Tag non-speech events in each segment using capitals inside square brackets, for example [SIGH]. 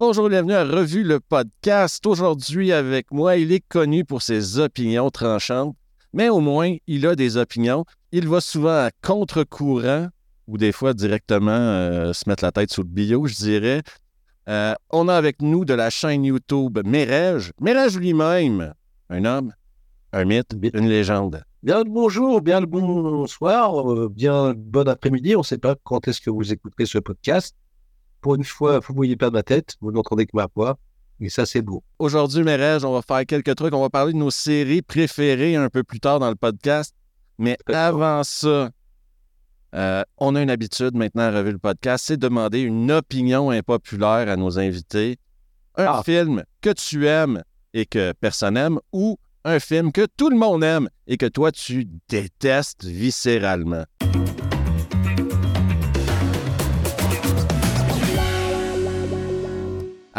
Bonjour, bienvenue à Revue le podcast. Aujourd'hui avec moi, il est connu pour ses opinions tranchantes, mais au moins il a des opinions. Il va souvent à contre-courant ou des fois directement euh, se mettre la tête sous le bio, je dirais. Euh, on a avec nous de la chaîne YouTube Mérège. Mérège lui-même, un homme, un mythe, une légende. Bien le bonjour, bien le bonsoir, euh, bien le bon après-midi. On ne sait pas quand est-ce que vous écouterez ce podcast. Pour une fois, vous ne voyez pas ma tête, vous n'entendez que ma voix. Et ça, c'est beau. Aujourd'hui, Mérège, on va faire quelques trucs. On va parler de nos séries préférées un peu plus tard dans le podcast. Mais avant ça, euh, on a une habitude maintenant à Revue le podcast, c'est demander une opinion impopulaire à nos invités. Un Ah. film que tu aimes et que personne n'aime ou un film que tout le monde aime et que toi tu détestes viscéralement.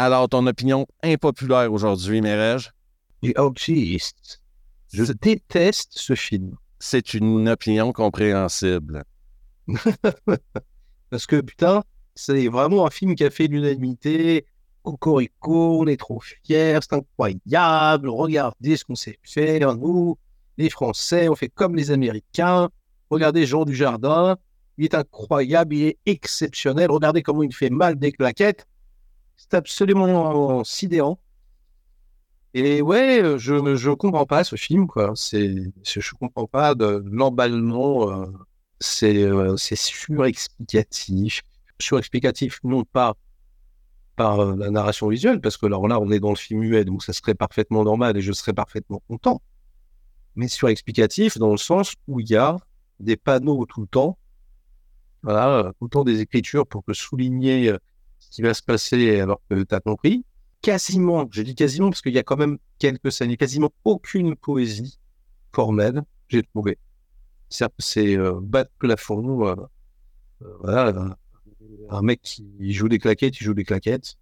Alors, ton opinion impopulaire aujourd'hui, Mérège, Du autiste. Je déteste ce film. c'est une opinion compréhensible. [LAUGHS] Parce que, putain, c'est vraiment un film qui a fait l'unanimité. Cocorico, on est trop fiers, c'est incroyable. Regardez ce qu'on sait faire, nous, les Français, on fait comme les Américains. Regardez Jean Dujardin, il est incroyable, il est exceptionnel. Regardez comment il fait mal des claquettes. C'est absolument sidérant. Et ouais, euh, je ne comprends pas ce film, quoi. C'est, je comprends pas de l'emballement. euh, c'est euh, c'est surexplicatif. Surexplicatif, non pas par euh, la narration visuelle, parce que alors là, on est dans le film muet, donc ça serait parfaitement normal et je serais parfaitement content. Mais surexplicatif dans le sens où il y a des panneaux tout le temps, voilà, euh, temps des écritures pour que souligner euh, qui va se passer alors que tu as compris. Quasiment, je dis quasiment parce qu'il y a quand même quelques scènes, il n'y a quasiment aucune poésie formelle, j'ai trouvé. C'est euh, bas de plafond, euh, euh, voilà, un, mec qui joue des claquettes, il joue des claquettes.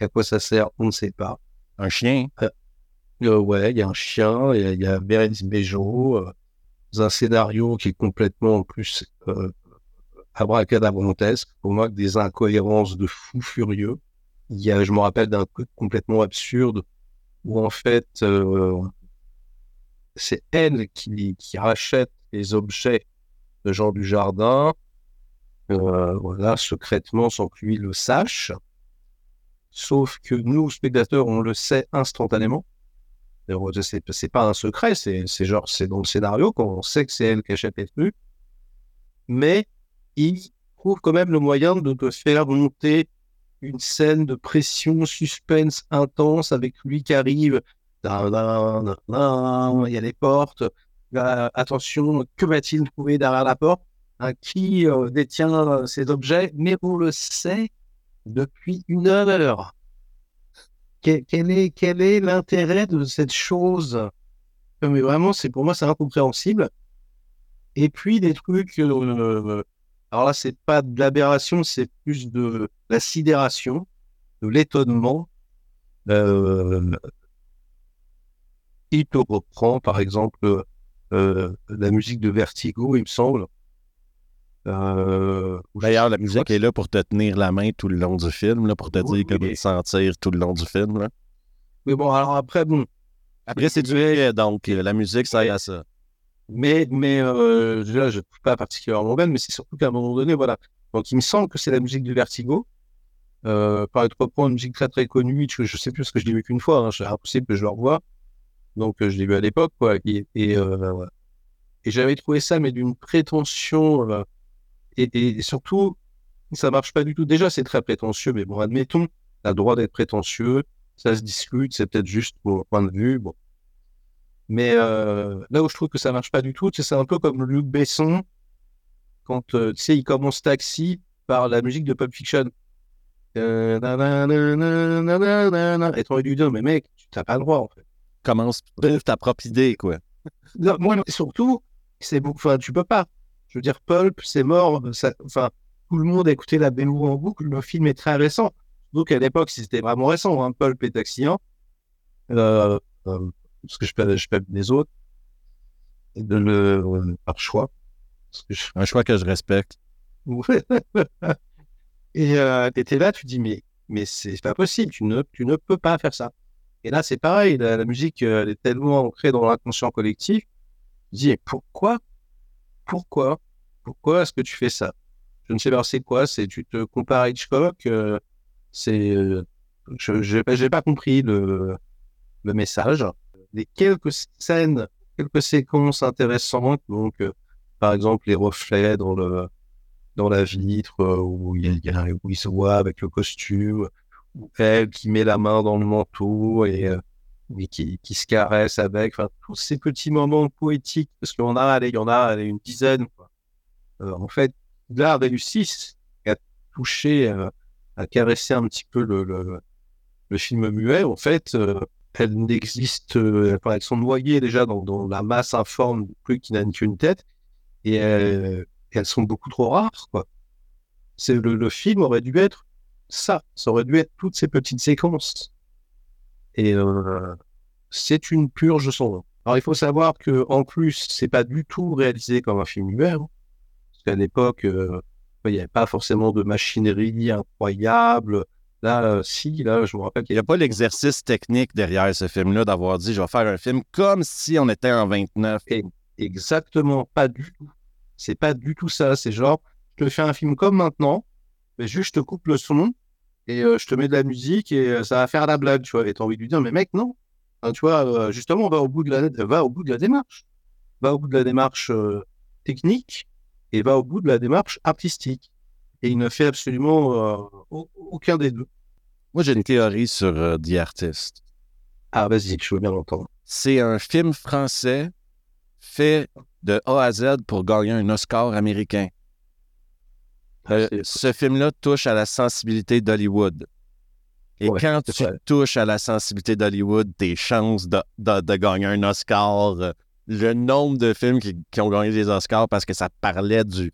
À quoi ça sert, on ne sait pas. Un chien, Euh, ouais, il y a un chien, il y a, a Bérénice Bejo, un scénario qui est complètement en plus abracadabrantesque, pour moi, des incohérences de fou furieux. Il y a, je me rappelle d'un truc complètement absurde où en fait, euh, c'est elle qui, rachète les objets de Jean Dujardin, euh, voilà, secrètement sans que lui le sache. Sauf que nous, spectateurs, on le sait instantanément. C'est pas un secret, c'est c'est genre, c'est dans le scénario qu'on sait que c'est elle qui achète les trucs. Mais il trouve quand même le moyen de faire monter une scène de pression, suspense intense avec lui qui arrive. Il y a les portes. Euh, attention, que va-t-il trouver derrière la porte? Qui euh, détient euh, ces objets Mais on le sait depuis une heure. Quel, quel est, quel est l'intérêt de cette chose? Euh, Mais vraiment, pour moi, c'est incompréhensible. Et puis des trucs. euh, alors là, c'est pas de l'aberration, c'est plus de la sidération, de l'étonnement. Euh, il te reprend, par exemple, euh, la musique de Vertigo, il me semble. Euh, D'ailleurs, la musique est là pour te tenir la main tout le long du film, là, pour te Oui, dire comment oui. te sentir tout le long du film. là. Mais bon, alors après, bon, Après, c'est du donc la musique sert à ça. Mais, mais euh, là, je ne trouve pas particulièrement belle, mais c'est surtout qu'à un moment donné, voilà. Donc, il me semble que c'est la musique de Vertigo. Euh, par être reprendre une musique très très connue, je, je sais plus ce que je l'ai vu qu'une fois, hein, c'est impossible que je le revoie. Donc, euh, je l'ai vu à l'époque, quoi. Et, et, euh, voilà. et j'avais trouvé ça, mais d'une prétention. euh, et, et surtout, ça marche pas du tout. Déjà, c'est très prétentieux, mais bon, admettons, t'as le droit d'être prétentieux, ça se discute, c'est peut-être juste mon point de vue, bon. Mais euh, là où je trouve que ça marche pas du tout, c'est un peu comme Luc Besson quand euh, tu sais, il commence Taxi par la musique de Pulp Fiction. Et dû dire, mais mec, tu t'as pas le droit en fait. Commence ta propre idée, quoi. Non, moi, surtout, c'est beaucoup. Enfin, tu peux pas. Je veux dire, Pulp, c'est mort. Ça, enfin, tout le monde a écouté la BO en boucle. Le film est très récent. Donc à l'époque, c'était vraiment récent. Hein, Pulp et Taxi 1. Euh, euh, parce que je peux, je peux les autres. Et de le, euh, par choix. Parce que je- Un choix que je respecte. [LAUGHS] Et euh, t'étais là, tu dis, mais, mais c'est pas possible, tu ne, tu ne peux pas faire ça. Et là, c'est pareil, la, musique, elle est tellement ancrée dans l'inconscient collectif. Je dis, pourquoi Pourquoi Pourquoi est-ce que tu fais ça? Je ne sais pas c'est quoi, c'est tu te compares à Hitchcock, euh, c'est... Euh, je n'ai pas compris le, le message. Les quelques scènes, quelques séquences intéressantes, donc par exemple les reflets dans le dans la vitre où il, y a, où il se voit avec le costume, ou elle qui met la main dans le manteau et, euh, qui, qui, se caresse avec, enfin, tous ces petits moments poétiques, parce en a, il y en a une dizaine. Euh, en fait, là, réussit à toucher, euh, à caresser un petit peu le, le film muet. En fait, elles n'existent, elles sont noyées déjà dans, la masse informe plus qui n'a qu'une tête, et elles, sont beaucoup trop rares, quoi. Le, film aurait dû être ça. Ça aurait dû être toutes ces petites séquences. Et euh, c'est une purge son. Alors il faut savoir que en plus, c'est pas du tout réalisé comme un film muet. Hein. parce qu'à l'époque, euh, il n'y avait pas forcément de machinerie incroyable. Là, euh, si, là, je me rappelle qu'il n'y a pas l'exercice technique derrière ce film-là d'avoir dit je vais faire un film comme si on était en 29. exactement, pas du tout. C'est pas du tout ça. C'est genre, je te fais un film comme maintenant, mais juste je te coupe le son et euh, je te mets de la musique et euh, ça va faire la blague, tu vois. Et t'as envie de lui dire, mais mec, non. tu vois, euh, justement, va au bout de la, va au bout de la démarche. Va au bout de la démarche technique et va au bout de la démarche artistique. Et il ne fait absolument aucun des deux. Moi, j'ai une théorie sur The Artist. Ah, vas-y, je veux bien l'entendre. C'est un film français fait de A à Z pour gagner un Oscar américain. Euh, ce film-là touche à la sensibilité d'Hollywood. Et quand tu touches à la sensibilité d'Hollywood, tes chances de, gagner un Oscar, euh, le nombre de films qui, ont gagné des Oscars parce que ça parlait du,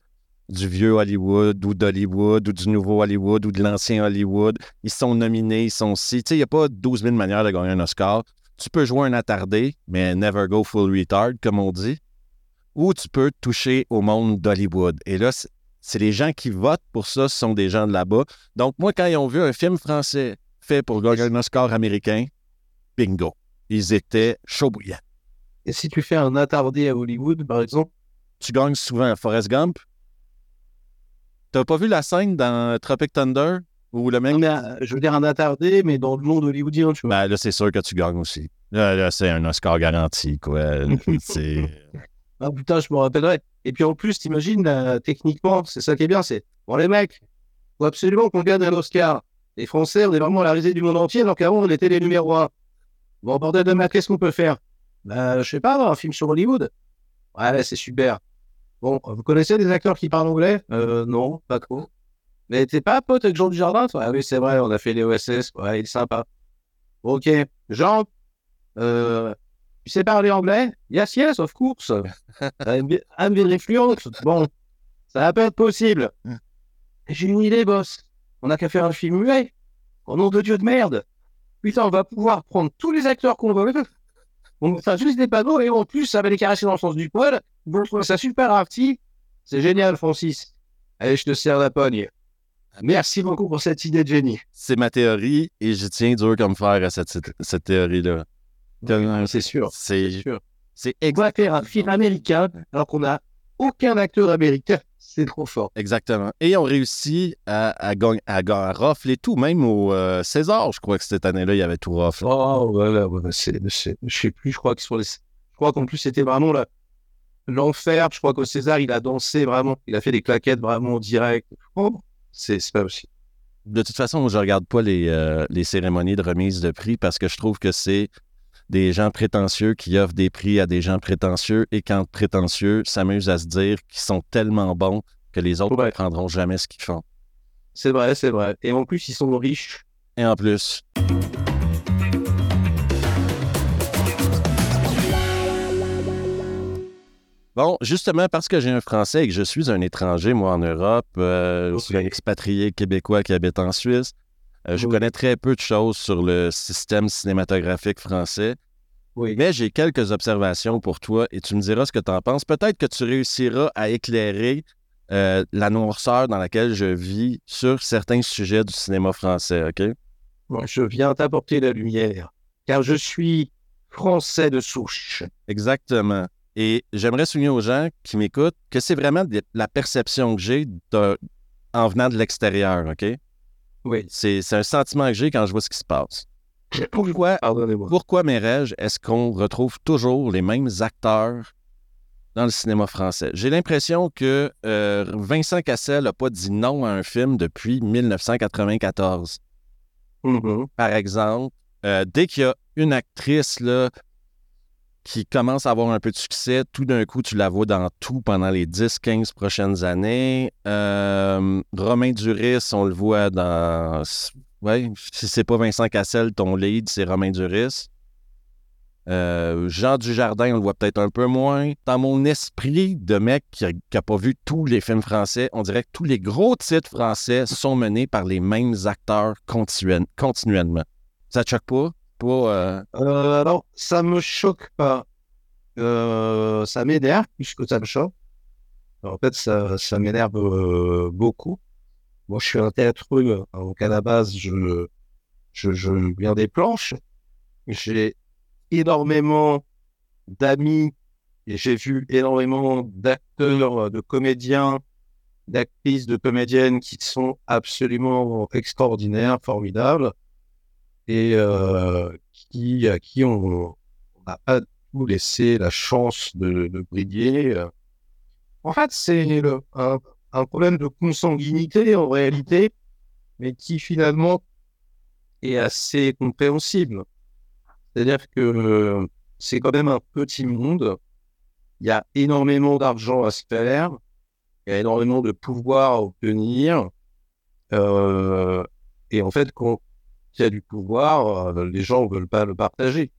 du vieux Hollywood ou d'Hollywood ou du nouveau Hollywood ou de l'ancien Hollywood, ils sont nominés, ils sont si. Tu sais, il n'y a pas 12 000 manières de gagner un Oscar. Tu peux jouer un attardé, mais never go full retard, comme on dit. Ou tu peux toucher au monde d'Hollywood. Et là, c'est les gens qui votent pour ça, ce sont des gens de là-bas. Donc, moi, quand ils ont vu un film français fait pour gagner un Oscar américain, bingo. Ils étaient chauds bouillants. Et si tu fais un attardé à Hollywood, par exemple? Tu gagnes souvent Forrest Gump. T'as pas vu la scène dans Tropic Thunder où le mec. Euh, je veux dire un attardé, mais dans le monde hollywoodien, tu vois. Ben, là, c'est sûr que tu gagnes aussi. Là, c'est un Oscar garanti, quoi. [LAUGHS] Ah putain, je me rappellerai. Et puis en plus, t'imagines, techniquement, c'est ça qui est bien, c'est bon les mecs, faut absolument qu'on gagne un Oscar. Les Français, on est vraiment la risée du monde entier, alors qu'avant on était les numéros un. Bon, bordel de ma, qu'est-ce qu'on peut faire Ben, je sais pas, un film sur Hollywood. Ouais, c'est super. Bon, vous connaissez des acteurs qui parlent anglais? Euh, Non, pas trop. Mais t'es pas pote avec Jean Dujardin toi? Ah oui, c'est vrai, on a fait les OSS. Ouais, il est sympa. Ok. Jean, euh, tu sais parler anglais? Yes, yes, of course. I'm very fluent. Bon, ça va pas être possible. J'ai une idée, boss. On n'a qu'à faire un film muet. Au nom de Dieu de merde. Putain, on va pouvoir prendre tous les acteurs qu'on veut. On va juste des panneaux et en plus, ça va les caresser dans le sens du poil. Bon, je trouve ça super arty. C'est génial, Francis. Allez, je te sers la pogne. Merci beaucoup pour cette idée de génie. C'est ma théorie et je tiens dur comme fer à cette, cette théorie-là. C'est sûr. C'est sûr. C'est faire un film américain alors qu'on n'a aucun acteur américain. C'est trop fort. Exactement. Et on réussit à, à, gagner, à, rafler tout, même au euh, César. Je crois que cette année-là, il y avait tout raflé. Oh, voilà. Ouais, c'est, je sais plus. Je crois que sur les... Je crois qu'en plus, c'était vraiment l'enfer. Je crois qu'au César, il a dansé vraiment. Il a fait des claquettes vraiment direct. Oh, c'est pas aussi. De toute façon, je regarde pas les, euh, les cérémonies de remise de prix parce que je trouve que c'est des gens prétentieux qui offrent des prix à des gens prétentieux et quand prétentieux s'amusent à se dire qu'ils sont tellement bons que les autres ne prendront jamais ce qu'ils font. C'est vrai, c'est vrai. Et en plus, ils sont riches. Et en plus. Bon, justement, parce que j'ai un Français et que je suis un étranger, moi, en Europe, euh, je suis un expatrié québécois qui habite en Suisse, euh, je connais très peu de choses sur le système cinématographique français. Oui. Mais j'ai quelques observations pour toi et tu me diras ce que tu en penses. Peut-être que tu réussiras à éclairer euh, la noirceur dans laquelle je vis sur certains sujets du cinéma français, OK? Moi, je viens t'apporter la lumière, car je suis français de souche. Exactement. Et j'aimerais souligner aux gens qui m'écoutent que c'est vraiment de- la perception que j'ai en venant de l'extérieur, OK? Oui. C'est un sentiment que j'ai quand je vois ce qui se passe. [COUGHS] Pourquoi, pourquoi Mérège, est-ce qu'on retrouve toujours les mêmes acteurs dans le cinéma français? J'ai l'impression que euh, Vincent Cassel n'a pas dit non à un film depuis 1994. Mhm. Par exemple, euh, dès qu'il y a une actrice là, qui commence à avoir un peu de succès, tout d'un coup, tu la vois dans tout pendant les 10-15 prochaines années. Euh, Romain Duris, on le voit dans. Oui, si c'est pas Vincent Cassel, ton lead, c'est Romain Duris. Euh, Jean Dujardin, on le voit peut-être un peu moins. Dans mon esprit de mec qui n'a pas vu tous les films français, on dirait que tous les gros titres français sont menés par les mêmes acteurs continuellement. Ça te choque pas? Pas. euh, Euh, alors, ça me choque pas. Euh, ça m'énerve plus que ça me choque. En fait, ça, ça m'énerve euh, beaucoup. Moi, je suis un théâtreux, donc à la base, je, je, je viens des planches. J'ai énormément d'amis et j'ai vu énormément d'acteurs, de comédiens, d'actrices, de comédiennes qui sont absolument extraordinaires, formidables et euh, qui, à qui on n'a pas tout laissé la chance de, briller. euh. En fait, c'est un, problème de consanguinité en réalité, mais qui finalement est assez compréhensible. C'est-à-dire que euh, c'est quand même un petit monde. Il y a énormément d'argent à se faire. Il y a énormément de pouvoir à obtenir. Et en fait, quand y a du pouvoir, euh, les gens ne veulent pas le partager.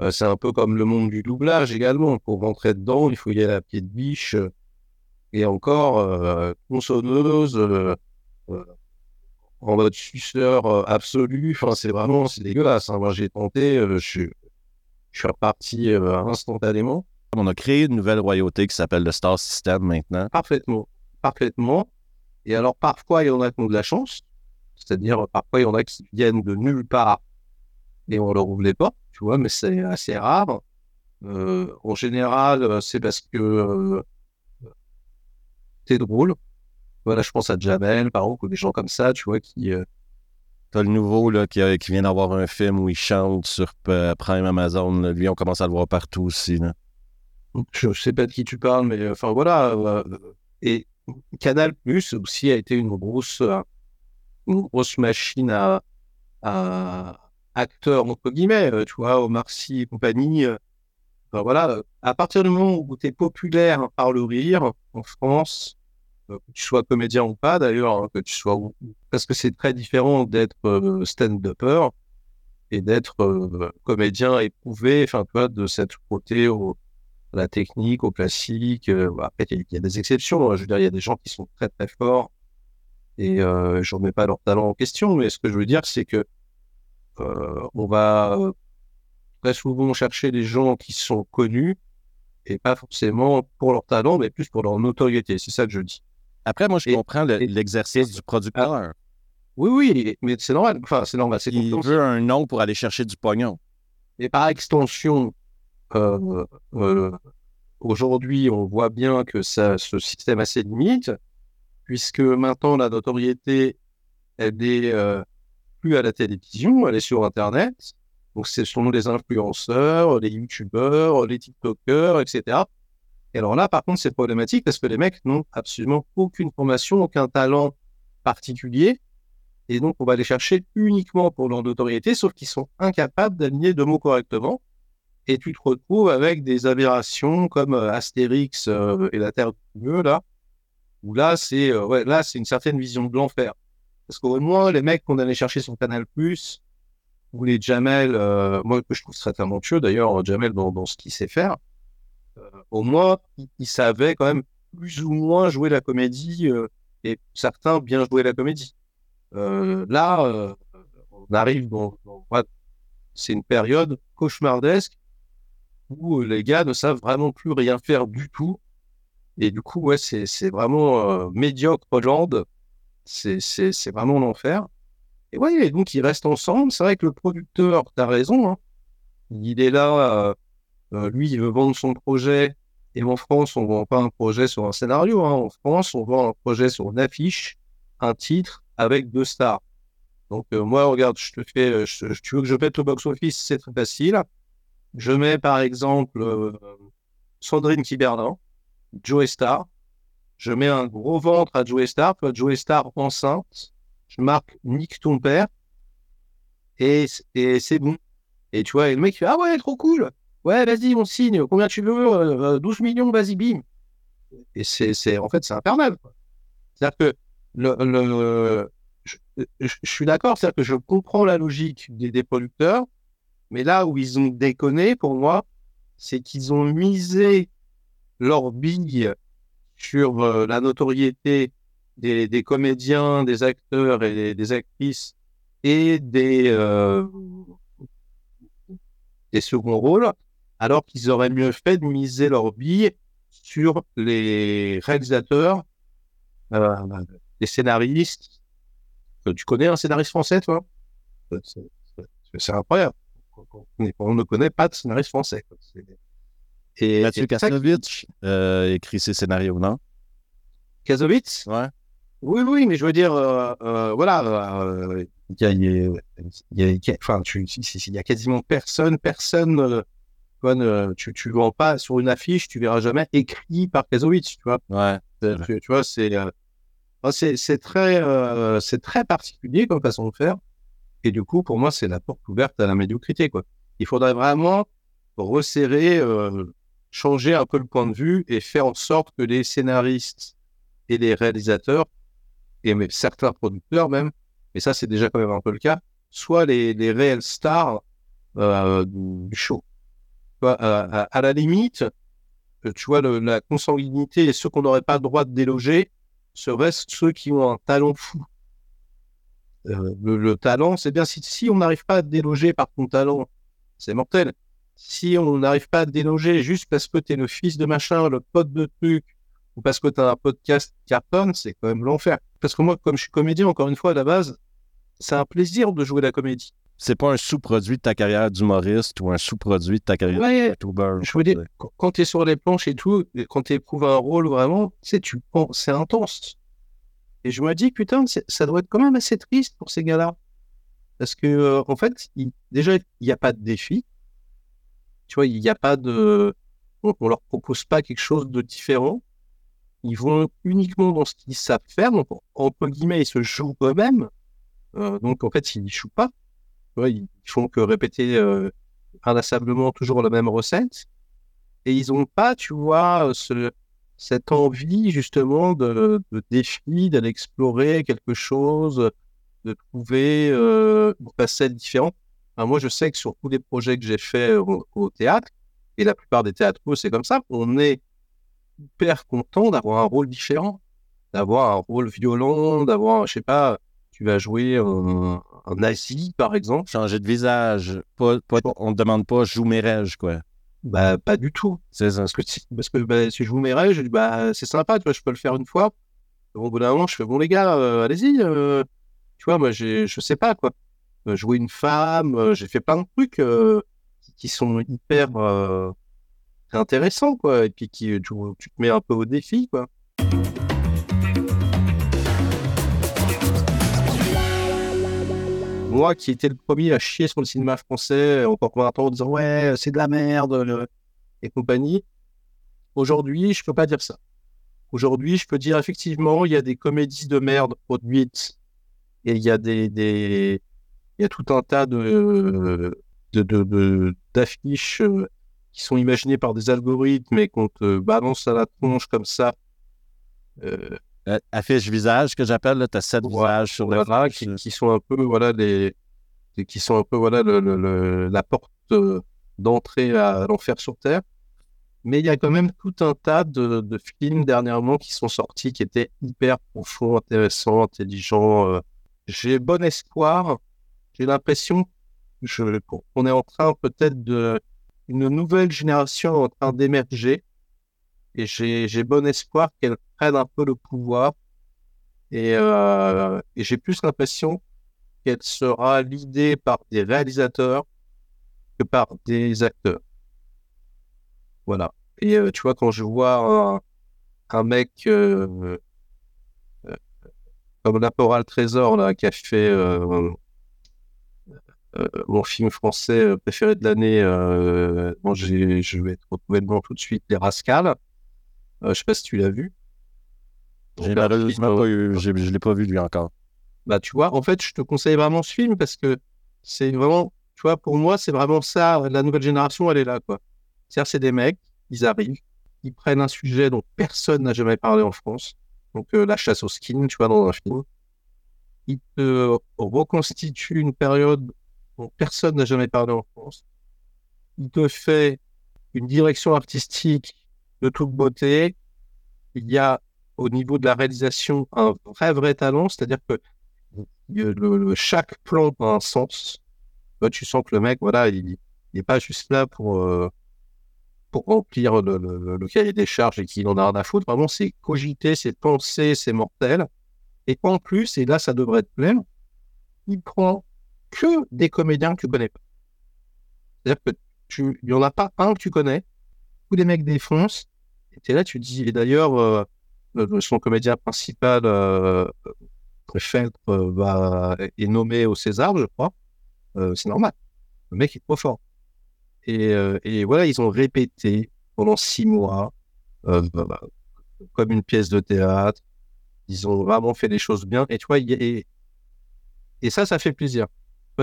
Euh, c'est un peu comme le monde du doublage également. Pour rentrer dedans, il faut y aller à pied de biche. euh, Et encore, consonneuse, en mode suceur absolu. Enfin, c'est vraiment, c'est dégueulasse. hein. Moi, j'ai tenté, je, suis- je suis reparti instantanément. on a créé une nouvelle royauté qui s'appelle le Star System maintenant. Parfaitement. Parfaitement. Et alors, parfois, il y en a qui ont de la chance. C'est-à-dire, parfois, il y en a qui viennent de nulle part et on ne leur voulait pas, tu vois, mais c'est assez rare. Euh, en général, euh, c'est parce que euh, c'est drôle. Voilà, je pense à Jamel, par exemple, ou des gens comme ça, tu vois, qui, euh, T'as le nouveau là, qui, a- qui vient d'avoir un film où il chante sur euh, Prime Amazon. là. Lui, on commence à le voir partout aussi. là. Je ne sais pas de qui tu parles, mais euh, enfin voilà. euh, et Canal Plus aussi a été une grosse, euh, une grosse machine à, à acteurs, entre guillemets, euh, tu vois, Omar Sy et compagnie. euh, enfin, voilà, euh, à partir du moment où tu es populaire par le rire en France, que tu sois comédien ou pas d'ailleurs, hein, que tu sois. Parce que c'est très différent d'être stand-upper et d'être comédien éprouvé, enfin, tu vois, de cette côté à la technique, au classique. bah, après, il y, a- il y a des exceptions. hein. Je veux dire, il y a des gens qui sont très très forts et euh, je remets pas leur talent en question. Mais ce que je veux dire, c'est que euh, on va euh, très souvent chercher des gens qui sont connus et pas forcément pour leur talent, mais plus pour leur notoriété. C'est ça que je dis. Après, moi, je Et- comprends l'exercice du producteur. Oui, oui, mais c'est normal. Enfin, c'est normal. Il veut un nom pour aller chercher du pognon. Et par extension, euh, euh, aujourd'hui, on voit bien que ça, ce système a ses limites, puisque maintenant la notoriété, elle est euh, plus à la télévision, elle est sur Internet. Donc, ce sont les influenceurs, les youtubeurs, les tiktokers, etc. Et alors là, par contre, c'est problématique parce que les mecs n'ont absolument aucune formation, aucun talent particulier. Et donc, on va les chercher uniquement pour leur notoriété, sauf qu'ils sont incapables d'aligner deux mots correctement. Et tu te retrouves avec des aberrations comme euh, Astérix euh, et la Terre du Milieu, là, là, c'est euh, là, c'est une certaine vision de l'enfer. Parce qu'au moins, les mecs qu'on allait chercher sur Canal+, ou les Jamel, euh, moi, que je trouve très talentueux, d'ailleurs, Jamel, dans, ce qu'il sait faire, euh, au moins, il, il savait quand même plus ou moins jouer la comédie, euh, et certains bien jouer la comédie. Euh, là, euh, on arrive dans, dans- c'est une période cauchemardesque où euh, les gars ne savent vraiment plus rien faire du tout. Et du coup, ouais, c'est vraiment euh, médiocre Hollande. C'est vraiment l'enfer. Et ouais, et donc ils restent ensemble. C'est vrai que le producteur, tu as raison, hein. il est là, euh, euh, lui, il veut vendre son projet. Et en France, on ne vend pas un projet sur un scénario. hein. En France, on vend un projet sur une affiche, un titre avec deux stars. Donc moi, regarde, je te fais, tu veux que je pète le box-office, c'est très facile. Je mets par exemple Sandrine Kiberlin, Joe Star. Je mets un gros ventre à Joe Star, Joe Star enceinte. Je marque Nick ton père et, et c'est bon. Et tu vois, le mec fait Ah ouais, trop cool. Ouais, vas-y, on signe. Combien tu veux Euh, euh, 12 millions, vas-y, bim. Et c'est, en fait, c'est infernal. C'est-à-dire que le, je suis d'accord, c'est-à-dire que je comprends la logique des, des producteurs, mais là où ils ont déconné, pour moi, c'est qu'ils ont misé leur bille sur euh, la notoriété des, des comédiens, des acteurs et des, actrices et des, euh, des seconds rôles, alors qu'ils auraient mieux fait de miser leur bille sur les réalisateurs, euh, les scénaristes. Euh, Tu connais un scénariste français, toi? C'est incroyable. On, ne connaît pas de scénariste français. C'est- Et, Mathieu et Kassovitch euh, écrit ses scénarios, non? Kazovitz Ouais. Oui, oui, mais je veux dire, euh, euh, voilà, il y a, y y enfin, y quasiment personne, personne, euh, tu tu, vends pas sur une affiche, tu verras jamais écrit par Kazovitz, tu vois? Ouais. Tu, tu vois, c'est, euh, ah, c'est, très, c'est très particulier comme façon de faire. Et du coup, pour moi, c'est la porte ouverte à la médiocrité, quoi. Il faudrait vraiment resserrer, euh, changer un peu le point de vue et faire en sorte que les scénaristes et les réalisateurs, et même certains producteurs même, et ça, c'est déjà quand même un peu le cas, soient les, réels stars euh, du show. À, la limite, euh, tu vois, la consanguinité et ceux qu'on n'aurait pas le droit de déloger seraient ceux qui ont un talent fou. Euh, le, le talent, c'est bien si, on n'arrive pas à déloger par ton talent, c'est mortel. Si on n'arrive pas à te déloger juste parce que tu es le fils de machin, le pote de truc, ou parce que tu as un podcast qui cartonne, c'est quand même l'enfer. Parce que moi, comme je suis comédien, encore une fois, à la base, c'est un plaisir de jouer la comédie. C'est pas un sous-produit de ta carrière d'humoriste ou un sous-produit de ta carrière Ouais, de YouTuber. je veux dire, quand- tu es sur les planches et tout, quand tu éprouves un rôle vraiment, tu sais, c'est intense. Et je me dis, putain, ça doit être quand même assez triste pour ces gars-là. Parce que, euh, en fait, il- déjà, il n'y a pas de défi. Tu vois, il n'y a pas de. On, on leur propose pas quelque chose de différent. Ils vont uniquement dans ce qu'ils savent faire. Donc, entre guillemets, ils se jouent eux-mêmes. Euh, donc, en fait, ils ne jouent pas. Tu vois, ils font que répéter euh, inlassablement toujours la même recette. Et ils n'ont pas, tu vois, ce, cette envie justement de, de défi, d'aller explorer quelque chose, de trouver euh, une facette différente. Enfin, moi, je sais que sur tous les projets que j'ai faits au, au théâtre, et la plupart des théâtres, c'est comme ça, on est hyper content d'avoir un rôle différent, d'avoir un rôle violent, d'avoir, je sais pas, tu vas jouer un, un nazi, par exemple. Changer de visage. Pas, pas- on ne demande pas joue mes rêves, quoi. Bah, pas du tout. C'est ça. Parce que, si, parce que bah, si je mets je dis, bah, c'est sympa, tu vois, je peux le faire une fois. Bon, au bout d'un moment, je fais, bon, les gars, euh, allez-y. euh, tu vois, moi, je sais pas, quoi. Jouer une femme, euh, j'ai fait plein de trucs euh, qui, sont hyper euh, intéressants, quoi. Et puis, qui, tu, te mets un peu au défi, quoi. Moi, qui étais le premier à chier sur le cinéma français, encore 20 ans, en disant, ouais, c'est de la merde, et compagnie. Aujourd'hui, je peux pas dire ça. Aujourd'hui, je peux dire effectivement, il y a des comédies de merde produites et il y a des il y a tout un tas de de- d'affiches euh, qui sont imaginées par des algorithmes et qu'on te balance à la tronche comme ça. Euh, Euh, affiche visage que j'appelle, là, t'as sept Ouais, visages sur le voilà, qui, qui sont un peu voilà les qui sont un peu voilà le, le- le- la porte euh, d'entrée à l'enfer sur terre. Mais il y a quand même tout un tas de, de films dernièrement qui sont sortis qui étaient hyper profonds, intéressants, intelligents. euh. J'ai bon espoir. J'ai l'impression qu'on est en train peut-être de une nouvelle génération en train d'émerger et j'ai bon espoir qu'elle prenne un peu le pouvoir. Et, euh, j'ai plus l'impression qu'elle sera l'idée par des réalisateurs que par des acteurs. Voilà. Et euh, tu vois, quand je vois un, mec euh, comme Laporal Trésor, là, qui a fait mon film français préféré de l'année, bon, je vais te retrouver le nom tout de suite, Les Rascals. je sais pas si tu l'as vu. J'ai malheureusement pas eu, je l'ai pas vu lui encore. Bah, tu vois, en fait, je te conseille vraiment ce film parce que c'est vraiment, tu vois, pour moi, c'est vraiment ça, la nouvelle génération, elle est là, quoi. C'est-à-dire, c'est des mecs, ils arrivent, ils prennent un sujet dont personne n'a jamais parlé en France, donc euh, la chasse au skin, tu vois, dans un film. Ils te reconstituent une période personne n'a jamais parlé en France. Il te fait une direction artistique de toute beauté. Il y a au niveau de la réalisation un vrai, vrai talent, c'est-à-dire que le, chaque plan a un sens. tu sens que le mec, voilà, il n'est pas juste là pour, euh, pour remplir le, le, cahier des charges et qu'il en a rien à foutre. Vraiment, c'est cogiter, c'est penser, c'est mortel. Et en plus, et là, ça devrait être plein, il prend que des comédiens que tu connais pas. Il n'y en a pas un que tu connais. Tous les mecs défoncent. Et là, tu dis, et d'ailleurs, euh, son comédien principal, euh, euh, est nommé au César, je crois. Euh, c'est normal. Le mec est trop fort. Et, euh, voilà, ils ont répété pendant six mois, euh, bah, bah, comme une pièce de théâtre. Ils ont vraiment fait les choses bien. Et tu et, et ça, ça fait plaisir.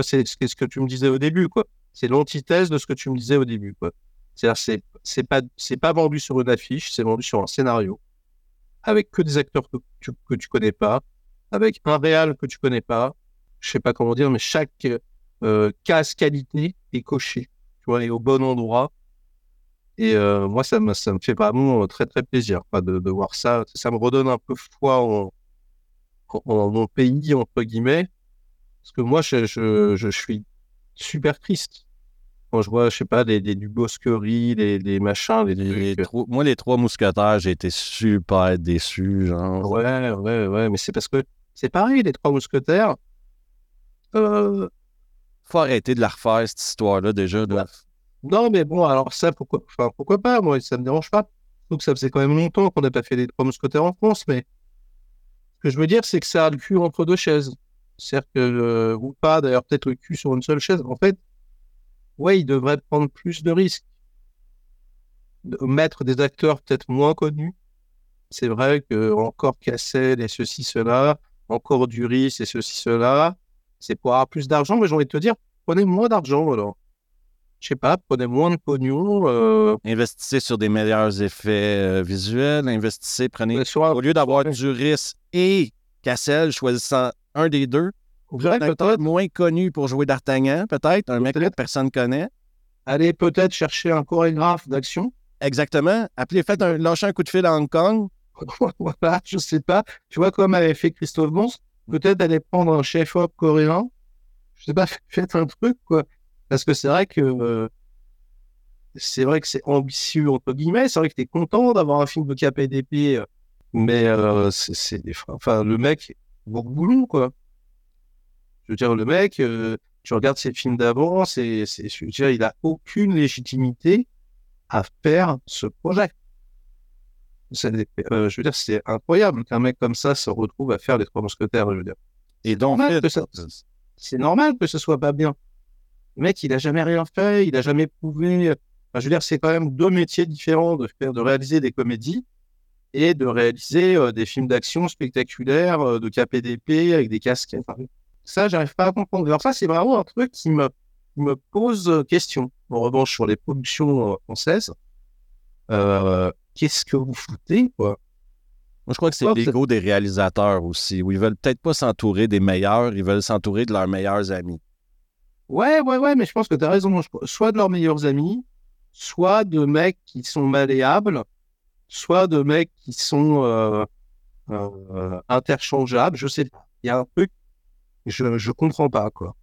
C'est ce que tu me disais au début, quoi. C'est l'antithèse de ce que tu me disais au début, quoi. C'est-à-dire, c'est pas, c'est pas vendu sur une affiche, c'est vendu sur un scénario avec que des acteurs que tu, que connais pas, avec un réal que tu connais pas. Je sais pas comment dire, mais chaque euh, case qualité est coché, tu vois, et au bon endroit. Et euh, moi, ça me, fait vraiment très, très plaisir de, de, voir ça. Ça me redonne un peu foi en, mon pays, entre guillemets. Parce que moi, je, je, je suis super triste quand je vois, je sais pas, des, des du Bosquerie, des, des machins, des, les, Moi, les trois mousquetaires, j'ai été super déçu, genre. Ouais, ouais, ouais, mais c'est parce que c'est pareil, les trois mousquetaires. Euh... Faut arrêter de la refaire, cette histoire-là, déjà. Non, mais bon, alors ça, pourquoi, enfin, pourquoi pas Moi, ça me dérange pas. Donc, ça faisait quand même longtemps qu'on n'a pas fait les trois mousquetaires en France, mais ce que je veux dire, c'est que ça a le cul entre deux chaises. Euh, ou pas, d'ailleurs, peut-être le cul sur une seule chaise. En fait, ouais, il devrait prendre plus de risques. Mettre des acteurs peut-être moins connus. C'est vrai que encore Cassel et ceci, cela, encore Duris et ceci, cela, c'est pour avoir plus d'argent, mais j'ai envie de te dire, prenez moins d'argent alors. Je sais pas, prenez moins de pognon. Euh... Investissez sur des meilleurs effets euh, visuels, investissez, prenez. Au lieu d'avoir Duris et Cassel, choisissant un des deux, peut-être moins connu pour jouer d'Artagnan, peut-être, un mec que personne connaît. Allez peut-être chercher un chorégraphe d'action. Exactement. Appelez, faites un, lâcher un coup de fil à Hong Kong. [LAUGHS] voilà, je sais pas. Tu vois, comme avait fait Christophe Bons, peut-être aller prendre un chef-op coréen. Je sais pas, [LAUGHS] faites un truc, quoi. Parce que c'est vrai que euh, c'est vrai que c'est ambitieux, entre guillemets. C'est vrai que tu es content d'avoir un film de KPDP, euh, mais euh, c'est, enfin, le mec, boulot, quoi. Je veux dire, le mec, euh, tu regardes ses films d'avant, c'est, c'est, je veux dire, il a aucune légitimité à faire ce projet. Euh, je veux dire, c'est incroyable qu'un mec comme ça se retrouve à faire les trois mousquetaires, je veux dire. Et donc, c'est normal que ce soit pas bien. Le mec, il a jamais rien fait, il a jamais prouvé. Enfin, je veux dire, c'est quand même deux métiers différents de faire, de réaliser des comédies et de réaliser euh, des films d'action spectaculaires, de KPDP avec des casquettes. Ça, j'arrive pas à comprendre. Alors ça, c'est vraiment un truc qui me, me pose question. En revanche, sur les productions euh, françaises, euh, qu'est-ce que vous foutez, quoi? Moi, je crois que c'est l'ego des réalisateurs aussi, où ils veulent peut-être pas s'entourer des meilleurs, ils veulent s'entourer de leurs meilleurs amis. Ouais, ouais, ouais, mais je pense que tu as raison. Soit de leurs meilleurs amis, soit de mecs qui sont malléables, soit de mecs qui sont euh, euh, interchangeables. Je sais pas. Il y a un truc je, je comprends pas, quoi.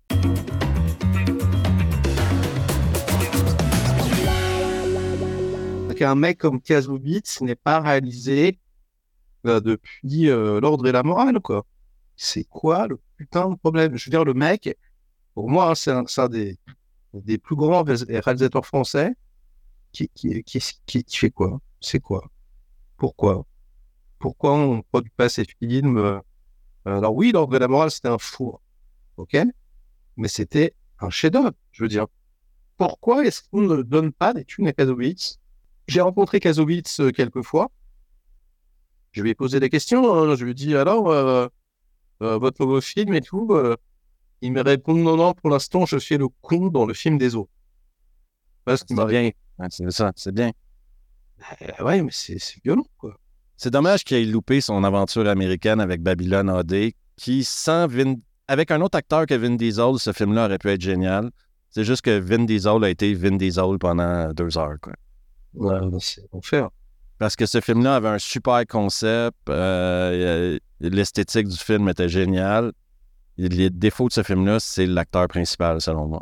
qu'un mec comme Kazovitz n'ait pas réalisé euh, depuis l'ordre et la morale, quoi. C'est quoi le putain de problème? Je veux dire, le mec, pour moi, hein, c'est un, un des, des plus grands ré- réalisateurs français qui, qui, qui, qui fait quoi? C'est quoi? Pourquoi? Pourquoi on ne produit pas ces films euh, Alors oui, l'ordre et la morale, c'était un four, ok? Mais c'était un chef-d'œuvre, je veux dire. Pourquoi est-ce qu'on ne donne pas des thunes à Kazovitz J'ai rencontré Kazovitz euh, quelques fois. Je lui ai posé des questions. hein. Je lui ai dit alors, euh, euh, votre nouveau film et tout. euh, il me répond non, non, pour l'instant, je fais le con dans le film des autres. Parce qu'il m'a bien. C'est ça, c'est bien. Euh, ouais, mais c'est violent, quoi. C'est dommage qu'il ait loupé son aventure américaine avec Babylon AD, qui, sans Vin... avec un autre acteur que Vin Diesel, ce film-là aurait pu être génial. C'est juste que Vin Diesel a été Vin Diesel pendant deux heures. Quoi. Ouais, c'est enfer. Parce que ce film-là avait un super concept, euh, euh, l'esthétique du film était géniale. Les défauts de ce film-là, c'est l'acteur principal, selon moi.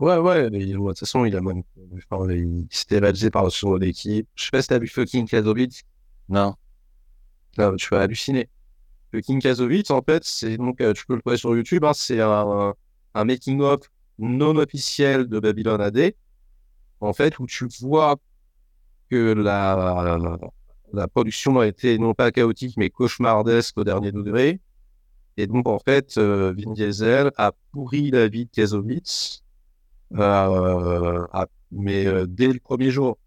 Ouais, ouais, de toute façon, il a même. Enfin, il s'était réalisé par le second d'équipe. Je sais pas si t'as vu fucking Kazovitz. non. Là, tu vas halluciner. Fucking Kazovitz, en fait, c'est donc, euh, tu peux le trouver sur YouTube, hein, c'est un, un making-of non officiel de Babylon AD. En fait, où tu vois que la, la, la production a été non pas chaotique, mais cauchemardesque au dernier degré. Et donc, en fait, euh, Vin Diesel a pourri la vie de Kazovitz, à- mais euh, dès le premier jour.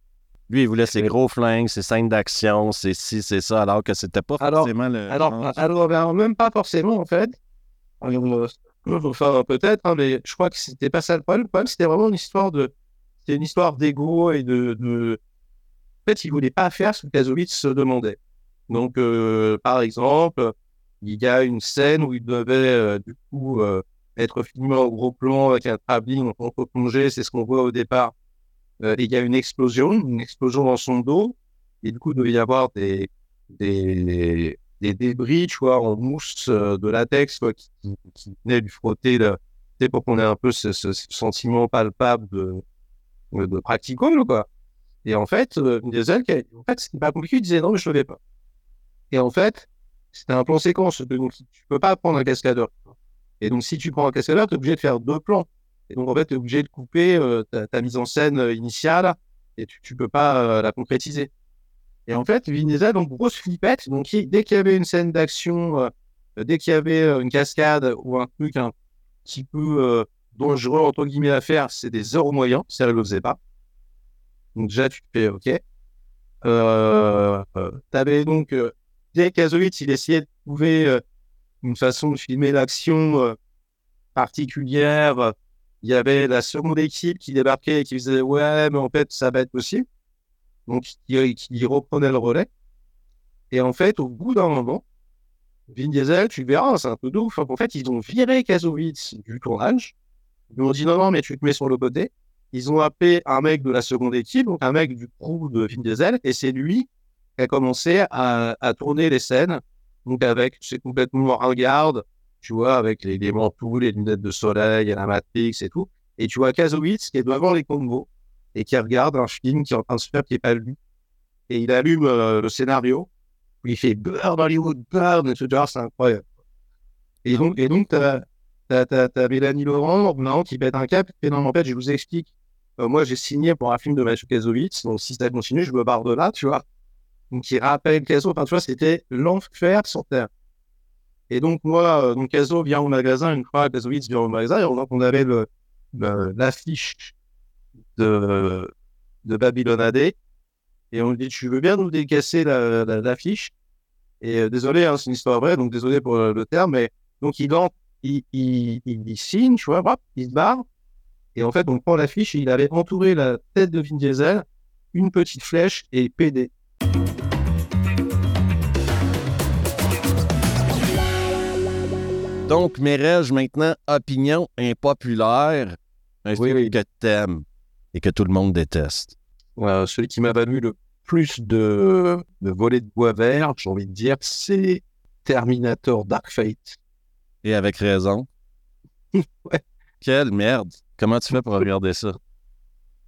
Lui, il voulait ses gros flingues, ses scènes d'action, ses ci, c'est ça, alors que c'était pas Alors- forcément le. Alors, alors, ben, même pas forcément, en fait. Alors, euh, Enfin, peut-être, hein, mais je crois que c'était pas ça le problème. Le problème, c'était vraiment une histoire de, c'était une histoire d'ego et de, de, en fait, il voulait pas faire ce que Kazovitz se demandait. Donc, euh, par exemple, il y a une scène où il devait, euh, du coup, euh, être filmé en gros plan avec un travelling en contre-plongée, c'est ce qu'on voit au départ. Euh, il y a une explosion, une explosion dans son dos, et du coup, il devait y avoir des, débris, tu vois, en mousse euh, de latex, quoi, qui, qui, qui venaient lui frotter, pour qu'on ait un peu ce, sentiment palpable de, de, practical, quoi. Et en fait, euh, Diesel, en fait, c'était pas compliqué, il disait non, mais je le fais pas. Et en fait, c'était un plan séquence, donc tu peux pas prendre un cascadeur. Et donc, si tu prends un cascadeur, tu es obligé de faire deux plans. Et donc, en fait, tu es obligé de couper euh, ta, mise en scène euh, initiale et tu, tu peux pas euh, la concrétiser. Et en fait, Vin Diesel, donc grosse flippette. Donc, dès qu'il y avait une scène d'action, dès qu'il y avait une cascade ou un truc un petit peu dangereux, entre guillemets, à faire, c'est des heures moyens. Ça, il le faisait pas. Donc, déjà, tu fais OK. Euh, T'avais donc, dès Kazovitz, il essayait de trouver une façon de filmer l'action euh, particulière. Il y avait la seconde équipe qui débarquait et qui faisait Ouais, mais en fait, ça va être possible. Donc, qui, reprenait le relais. Et en fait, au bout d'un moment, Vin Diesel, tu verras, c'est un peu ouf. En fait, ils ont viré Kazovitz du tournage. Ils lui ont dit non, non, mais tu te mets sur le côté. Ils ont appelé un mec de la seconde équipe, donc un mec du crew de Vin Diesel, et c'est lui qui a commencé à tourner les scènes. Donc, avec, c'est complètement ringarde, tu vois, avec les, les manteaux, les lunettes de soleil, la Matrix et tout. Et tu vois Kazovitz qui est devant les combos et qui regarde un film qui est en train de se faire qui n'est pas lui. Et il allume euh, le scénario, où il fait Burn Hollywood, Burn, et genre, c'est incroyable. Et donc, et donc, t'as, t'as, t'as, t'as Mélanie Laurent, non, qui pète un cap, et non, en fait, je vous explique. Euh, moi, j'ai signé pour un film de Mathieu Kazovitz, donc si ça continue, je me barre de là, tu vois. Il rappelle Kazo, enfin, tu vois, c'était l'enfer sur Terre. Et donc, moi, euh, donc, Kazo vient au magasin, une fois, Kazovitz vient au magasin, et on avait l'affiche de, de Babylon AD. Et on lui dit, tu veux bien nous décasser la, la- l'affiche? Et euh, désolé, hein, c'est une histoire vraie, donc désolé pour le, terme, mais donc il, entre, il, il, il, il signe, tu vois, hop, il se barre. Et en fait, on prend l'affiche et il avait entouré la tête de Vin Diesel, une petite flèche et PD. Donc, Mérège, maintenant, opinion impopulaire. Un Oui, film oui. que t'aimes et que tout le monde déteste. Celui qui m'a valu le plus de, de volets de bois vert, j'ai envie de dire, c'est Terminator Dark Fate. Et avec raison. [LAUGHS] Ouais. Quelle merde. Comment tu fais pour regarder ça?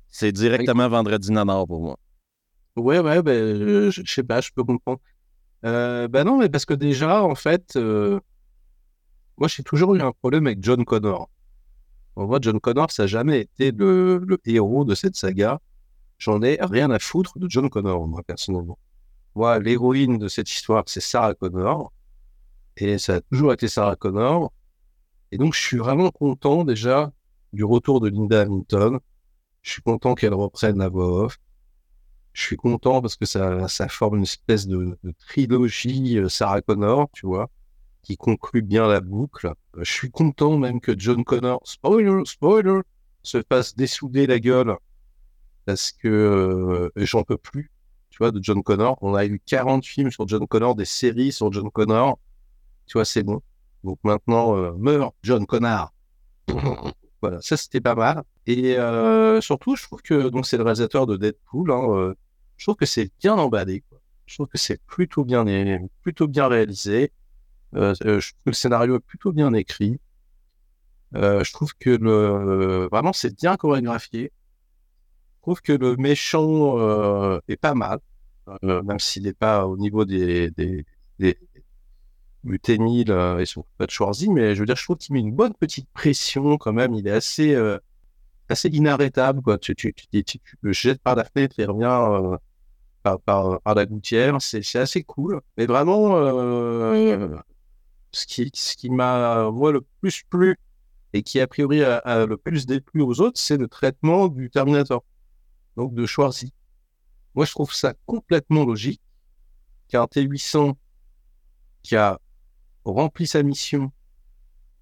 C'est directement vendredi nanar pour moi. Ouais, ouais, ben, je, je sais pas, je peux comprendre. Euh, ben non, mais parce que déjà, en fait, euh, moi, j'ai toujours eu un problème avec John Connor. En moi, John Connor, ça n'a jamais été le, le héros de cette saga. J'en ai rien à foutre de John Connor, moi, personnellement. Moi, l'héroïne de cette histoire, c'est Sarah Connor. Et ça a toujours été Sarah Connor. Et donc, je suis vraiment content déjà du retour de Linda Hamilton. Je suis content qu'elle reprenne la voix off. Je suis content parce que ça, forme une espèce de, trilogie euh, Sarah Connor, tu vois, qui conclut bien la boucle. Euh, je suis content même que John Connor, spoiler, spoiler, se fasse dessouder la gueule parce que euh, j'en peux plus, tu vois, de John Connor. On a eu 40 films sur John Connor, des séries sur John Connor. Tu vois, c'est bon. Donc maintenant, meurt John Connor. voilà, ça c'était pas mal. Et surtout, je trouve que c'est le réalisateur de Deadpool. Hein, je trouve que c'est bien emballé. Quoi. Je trouve que c'est plutôt bien, plutôt bien réalisé. Euh, euh, je trouve que le scénario est plutôt bien écrit. Euh, je trouve que le vraiment c'est bien chorégraphié. Je trouve que le méchant est pas mal, même s'il n'est pas au niveau des, des, des du T1000 et son pas de Schwarzy, mais je veux dire, je trouve qu'il met une bonne petite pression quand même. Il est assez, assez inarrêtable. Quoi. Tu, tu, tu, tu, le jettes par la fenêtre il revient par, la gouttière. C'est assez cool. Mais vraiment, euh, ce qui, ce qui m'a, le plus plu et qui, a priori, a, le plus déplu aux autres, c'est le traitement du Terminator, donc de Schwarzy. Moi, je trouve ça complètement logique qu'un T800 qui a rempli sa mission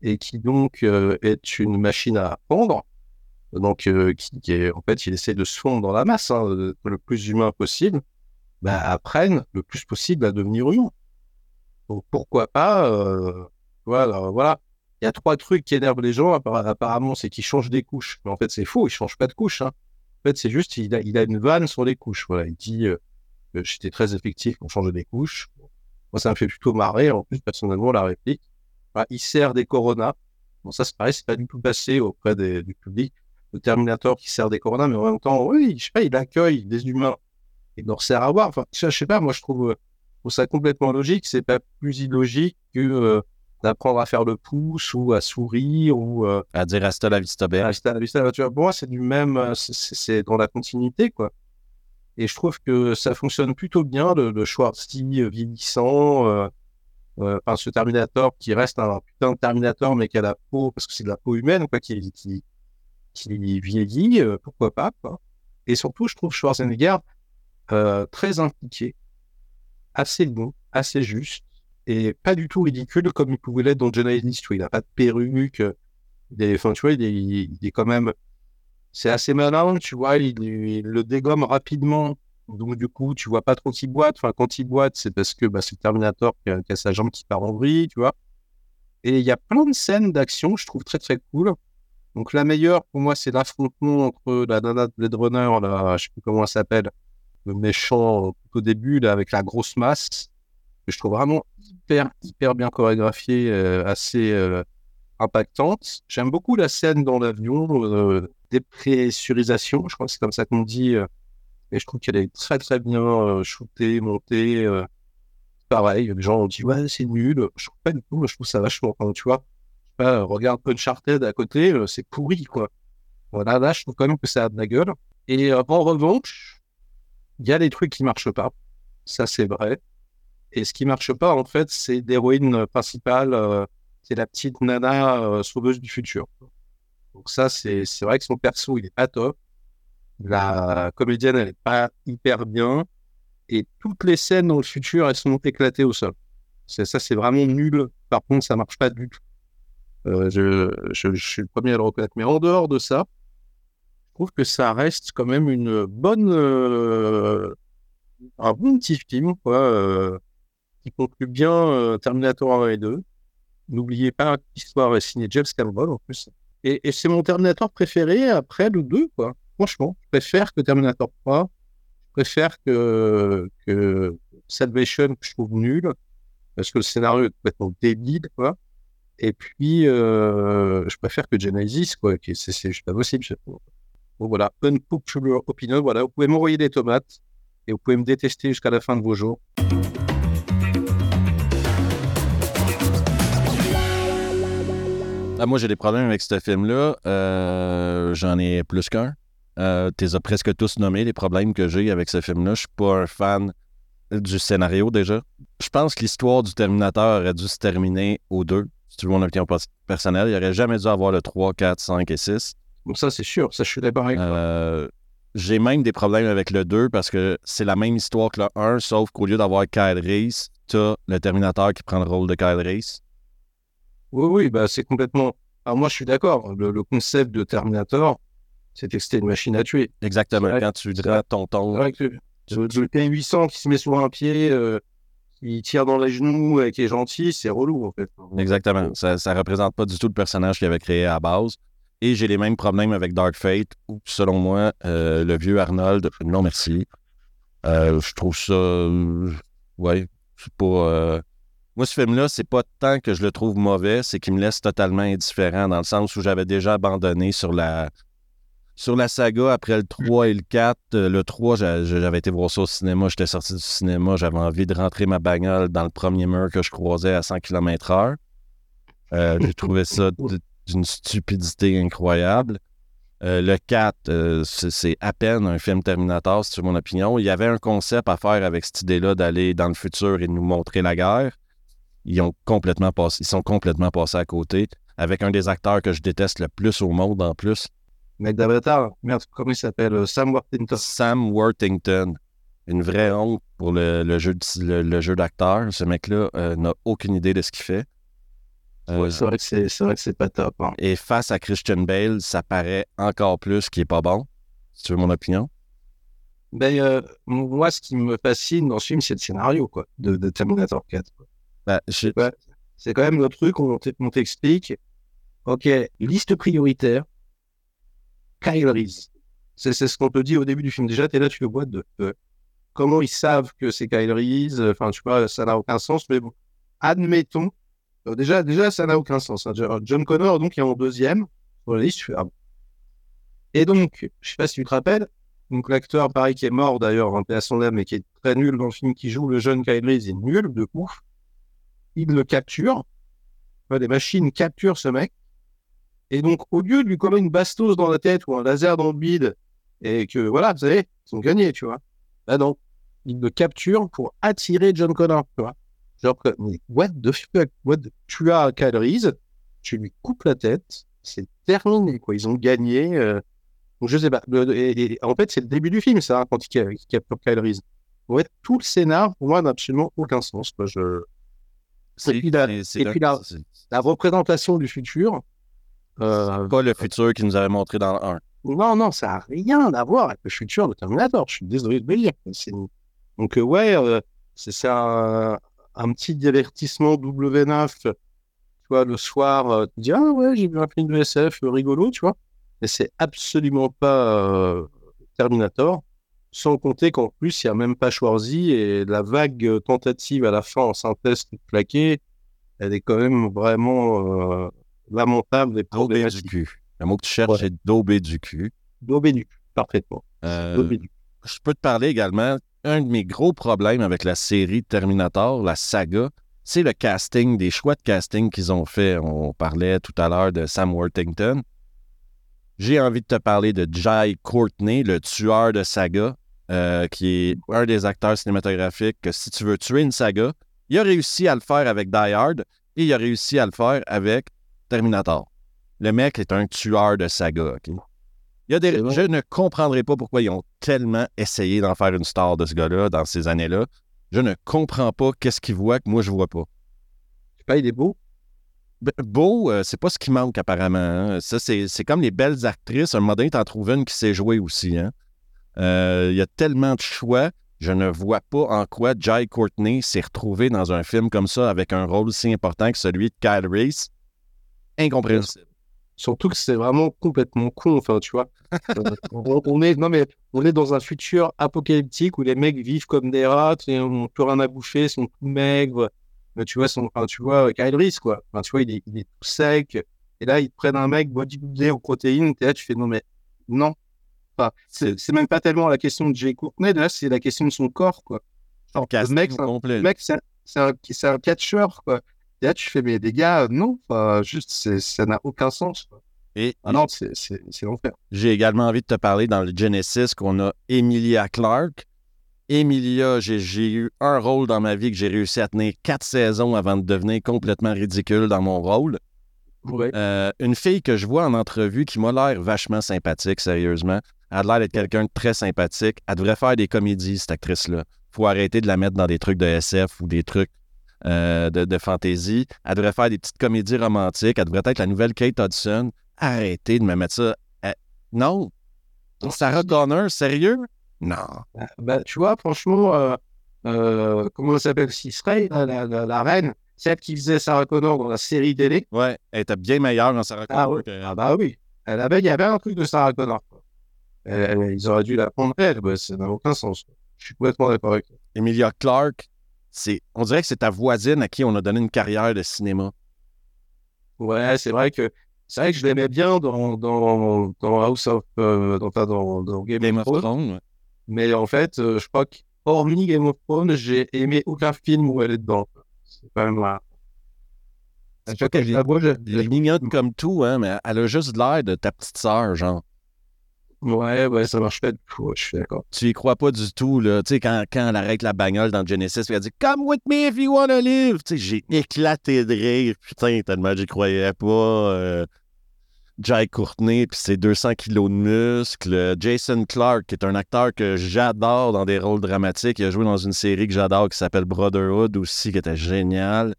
et qui donc euh, est une machine à apprendre, donc euh, qui, est, en fait, il essaie de se fondre dans la masse, hein, le plus humain possible, bah, apprenne le plus possible à devenir humain. Donc pourquoi pas, euh, voilà, voilà. Il y a trois trucs qui énervent les gens, apparemment, c'est qu'ils changent des couches. Mais en fait, c'est faux, ils changent pas de couche. Hein. En fait, c'est juste, il a, il a une vanne sur les couches. Voilà, il dit, euh, que j'étais très effectif pour changer des couches. Moi, ça me fait plutôt marrer, en plus, personnellement, la réplique. Voilà, il sert des Corona. Bon, ça, c'est pareil, c'est pas du tout passé auprès des- du public. Le Terminator qui sert des Corona, mais en même temps, oui, je sais pas, il accueille des humains. Il leur sert à voir. Enfin, je sais pas, moi, je trouve, euh, je trouve ça complètement logique. C'est pas plus illogique que euh, d'apprendre à faire le pouce ou à sourire ou euh, À dire hasta la vista bella. rester à la vista. Tu vois, pour moi, c'est du même, c'est- dans la continuité, quoi. Et je trouve que ça fonctionne plutôt bien, le, le Schwarzy vieillissant, euh, euh, enfin, ce Terminator qui reste un putain de Terminator, mais qui a la peau, parce que c'est de la peau humaine, quoi, qui, qui, qui vieillit, euh, pourquoi pas, quoi. Et surtout, je trouve Schwarzenegger euh, très impliqué, assez bon, assez juste, et pas du tout ridicule comme il pouvait l'être dans Genesis, tu vois, il n'a pas de perruque, euh, il est, tu vois, il est, quand même, c'est assez malin, tu vois, il, le dégomme rapidement, donc du coup, tu vois pas trop qu'il boite, enfin, quand il boite, c'est parce que bah, c'est Terminator qui a, sa jambe qui part en vrille, tu vois, et il y a plein de scènes d'action, je trouve très très cool. Donc la meilleure pour moi, c'est l'affrontement entre la nana de Blade Runner, là, je sais plus comment elle s'appelle, méchant tout au début, là, avec la grosse masse, que je trouve vraiment hyper, hyper bien chorégraphiée, euh, assez euh, impactante. J'aime beaucoup la scène dans l'avion, euh, dépressurisation, je crois que c'est comme ça qu'on dit, euh, et je trouve qu'elle est très très bien euh, shootée, montée. euh, pareil, les gens ont dit ouais, c'est nul. Je trouve pas du tout, je trouve ça vachement, enfin, tu vois. Pas, regarde Uncharted à côté, euh, c'est pourri, quoi. Voilà, là, je trouve quand même que ça a de la gueule. Et euh, en revanche, il y a des trucs qui marchent pas. Ça, c'est vrai. Et ce qui marche pas, en fait, c'est l'héroïne principale, euh, c'est la petite nana euh, sauveuse du futur. Donc ça, c'est vrai que son perso, il est pas top. La comédienne, elle est pas hyper bien. Et toutes les scènes dans le futur, elles sont éclatées au sol. Ça, c'est vraiment nul. Par contre, ça marche pas du tout. Euh, je, je, je suis le premier à le reconnaître. Mais en dehors de ça, trouve que ça reste quand même une bonne, euh, un bon petit film, quoi, euh, qui conclut bien euh, Terminator 1 et 2. N'oubliez pas l'histoire est signée James Cameron en plus. Et, c'est mon Terminator préféré après le 2, quoi. Franchement, je préfère que Terminator 3. Je préfère que, que Salvation, que je trouve nul, parce que le scénario est complètement débile, quoi. Et puis, euh, je préfère que Genesis, quoi, c'est juste pas possible. c'est- Bon, voilà, unpopular opinion, voilà, vous pouvez m'envoyer des tomates. et vous pouvez me détester jusqu'à la fin de vos jours. Ah, moi, j'ai des problèmes avec ce film-là. Euh, J'en ai plus qu'un. Euh, tu les as presque tous nommés, les problèmes que j'ai avec ce film-là. Je suis pas un fan du scénario déjà. Je pense que l'histoire du Terminateur aurait dû se terminer au 2. Si tu veux mon opinion personnelle, il aurait jamais dû avoir le 3, 4, 5 et 6. Bon, ça, c'est sûr. Ça, je suis d'accord avec euh, J'ai même des problèmes avec le 2 parce que c'est la même histoire que le 1, sauf qu'au lieu d'avoir Kyle Reese, tu as le Terminateur qui prend le rôle de Kyle Reese. Oui, oui, bah, c'est complètement. Alors, moi, je suis d'accord. Le, concept de Terminator, c'était que c'était une machine à tuer. Exactement. Quand tu diras ton ton. Le, T800 qui se met sur un pied, euh, qui tire dans les genoux et qui est gentil, c'est relou, en fait. Exactement. Ça ne représente pas du tout le personnage qu'il avait créé à base. Et j'ai les mêmes problèmes avec Dark Fate, où, selon moi, euh, le vieux Arnold, non merci. Euh, je trouve ça. ouais, c'est pas. Moi, ce film-là, c'est pas tant que je le trouve mauvais, c'est qu'il me laisse totalement indifférent, dans le sens où j'avais déjà abandonné sur la, sur la saga après le 3 et le 4. Euh, le 3, j'avais été voir ça au cinéma, j'étais sorti du cinéma, j'avais envie de rentrer ma bagnole dans le premier mur que je croisais à 100 km/h. Euh, j'ai trouvé ça [LAUGHS] d'une stupidité incroyable. Euh, le 4, c'est à peine un film Terminator, c'est mon opinion. Il y avait un concept à faire avec cette idée-là d'aller dans le futur et de nous montrer la guerre ils, ont complètement passé, ils sont complètement passés à côté avec un des acteurs que je déteste le plus au monde en plus. Mec d'Avatar, merde, comment il s'appelle? Euh, Sam Worthington. Sam Worthington. Une vraie honte pour le, jeu, le, jeu d'acteur. Ce mec-là euh, n'a aucune idée de ce qu'il fait. Euh, c'est vrai que c'est pas top. Hein. Et face à Christian Bale, ça paraît encore plus qu'il est pas bon. Si tu veux mon opinion? Ben, moi, ce qui me fascine dans ce film, c'est le scénario quoi, de, de Terminator 4. Bah, c'est quand même le truc, on, t'explique. OK, liste prioritaire, Kyle Reese. C'est ce qu'on te dit au début du film. Déjà, tu es là, tu le vois de comment ils savent que c'est Kyle Reese? Enfin, tu vois, ça n'a aucun sens, mais bon, admettons. Déjà, déjà, ça n'a aucun sens. Hein. John Connor, donc, est en deuxième sur la liste. Ah Et donc, je sais pas si tu te rappelles, donc l'acteur, pareil, qui est mort d'ailleurs, en à son âme, mais qui est très nul dans le film qui joue, le jeune Kyle Reese, est nul de ouf il le capture. Des machines capturent ce mec. Et donc, au lieu de lui coller une bastos dans la tête ou un laser dans le bide, et que voilà, vous savez, ils sont gagnés, tu vois. Bah non, il le capture pour attirer John Connor, tu vois. Genre, what the fuck, what tu as Kyle Reese, tu lui coupes la tête, c'est terminé, quoi. Ils ont gagné. Euh... Donc, je sais pas. Et, en fait, c'est le début du film, ça, quand il capture Kyle Reese. En fait, tout le scénar, pour moi, n'a absolument aucun sens. Quoi. Je, et puis, la, la, représentation du futur. Euh, pas le futur qu'il nous avait montré dans le 1. Non, non, ça n'a rien à voir avec le futur de Terminator. Je suis désolé de le dire. Donc, euh, ouais, euh, c'est un, un, petit divertissement W9. Tu vois, le soir, euh, tu dis Ah ouais, j'ai vu un film de SF rigolo, tu vois. Mais c'est absolument pas Terminator. Sans compter qu'en plus, il n'y a même pas Schwarzy et la vague tentative à la fin en synthèse plaquée, elle est quand même vraiment euh, lamentable et problématique. du cul. Le mot que tu cherches, c'est daubé du cul. Daubé du cul, parfaitement. Euh, je peux te parler également. Un de mes gros problèmes avec la série Terminator, la saga, c'est le casting, des choix de casting qu'ils ont fait. On parlait tout à l'heure de Sam Worthington. J'ai envie de te parler de Jai Courtney, le tueur de saga. Euh, qui est un des acteurs cinématographiques que si tu veux tuer une saga, il a réussi à le faire avec Die Hard et il a réussi à le faire avec Terminator. Le mec est un tueur de saga. Il y a des... Je ne comprendrai pas pourquoi ils ont tellement essayé d'en faire une star de ce gars-là dans ces années-là. Je ne comprends pas qu'est-ce qu'il voit que moi je vois pas. Je sais pas, il est beau. Beau, euh, c'est pas ce qui manque apparemment. Hein. Ça, c'est comme les belles actrices. Un moment donné, t'en trouves une qui sait jouer aussi. Hein? Euh, il y a tellement de choix. Je ne vois pas en quoi Jai Courtney s'est retrouvé dans un film comme ça avec un rôle si important que celui de Kyle Reese. Incompréhensible. Surtout que c'est vraiment complètement con, enfin, tu vois. on, est, non, mais on est dans un futur apocalyptique où les mecs vivent comme des rats, et on plus rien à bouffer, sont tout maigres. Mais tu vois, son, enfin, tu vois, Kyle Reese, quoi. Enfin, tu vois, il est, il est, tout sec. Et là, ils prennent un mec bodybuildé aux protéines. Et là, tu fais, non, mais non, Enfin, c'est même pas tellement la question de Jay Courtney, là, c'est la question de son corps, quoi. Genre, le mec, c'est un- complet. le mec, c'est un, un catcheur, quoi. Et là, tu fais, mais les gars, non, juste, ça n'a aucun sens, quoi. Et Ah non, c'est l'enfer. j'ai également envie de te parler dans le Genesis qu'on a Emilia Clarke. Emilia, j'ai j'ai eu un rôle dans ma vie que j'ai réussi à tenir quatre saisons avant de devenir complètement ridicule dans mon rôle. Ouais. Euh, une fille que je vois en entrevue qui m'a l'air vachement sympathique, sérieusement. Elle a l'air d'être quelqu'un de très sympathique. Elle devrait faire des comédies, cette actrice-là. faut arrêter de la mettre dans des trucs de SF ou des trucs euh, de, de fantasy. Elle devrait faire des petites comédies romantiques. Elle devrait être la nouvelle Kate Hudson. Arrêtez de me mettre ça. à- Non. Sarah Connor, sérieux? Non. Bah, bah, tu vois, franchement, euh, euh, comment elle s'appelle? Cisray, la, la, la, la reine, celle qui faisait Sarah Connor dans la série télé. Ouais, elle était bien meilleure dans Sarah Connor. Ah, ouais. que- Ah bah oui. Elle avait, il y avait un truc de Sarah Connor. quoi. Elle- elle- ils auraient dû la prendre elle, ça n'a aucun sens. Je suis complètement d'accord avec toi. Emilia Clarke, c'est, on dirait que c'est ta voisine à qui on a donné une carrière de cinéma. Ouais, c'est vrai que c'est vrai que je l'aimais bien dans, dans, dans House of euh, dans, dans, dans Game, Game of of Thrones. Thrones. ouais. Mais en fait, euh, je crois qu'hormis Game of Thrones, j'ai aimé aucun film où elle est dedans. C'est quand même C'est pas fois que je la vois, je- Elle est mignonne comme tout, hein, mais elle a juste l'air de ta petite sœur, genre. Ouais, ouais, ça marche pas du tout. je suis d'accord. Tu y crois pas du tout, là. Tu sais, quand, quand elle arrête la bagnole dans Genesis, elle dit Come with me if you wanna live. Tu sais, j'ai éclaté de rire. Putain, tellement j'y croyais pas. Euh, Jai Courtney, puis ses 200 kilos de muscles. Jason Clark, qui est un acteur que j'adore dans des rôles dramatiques. Il a joué dans une série que j'adore qui s'appelle Brotherhood aussi, qui était génial.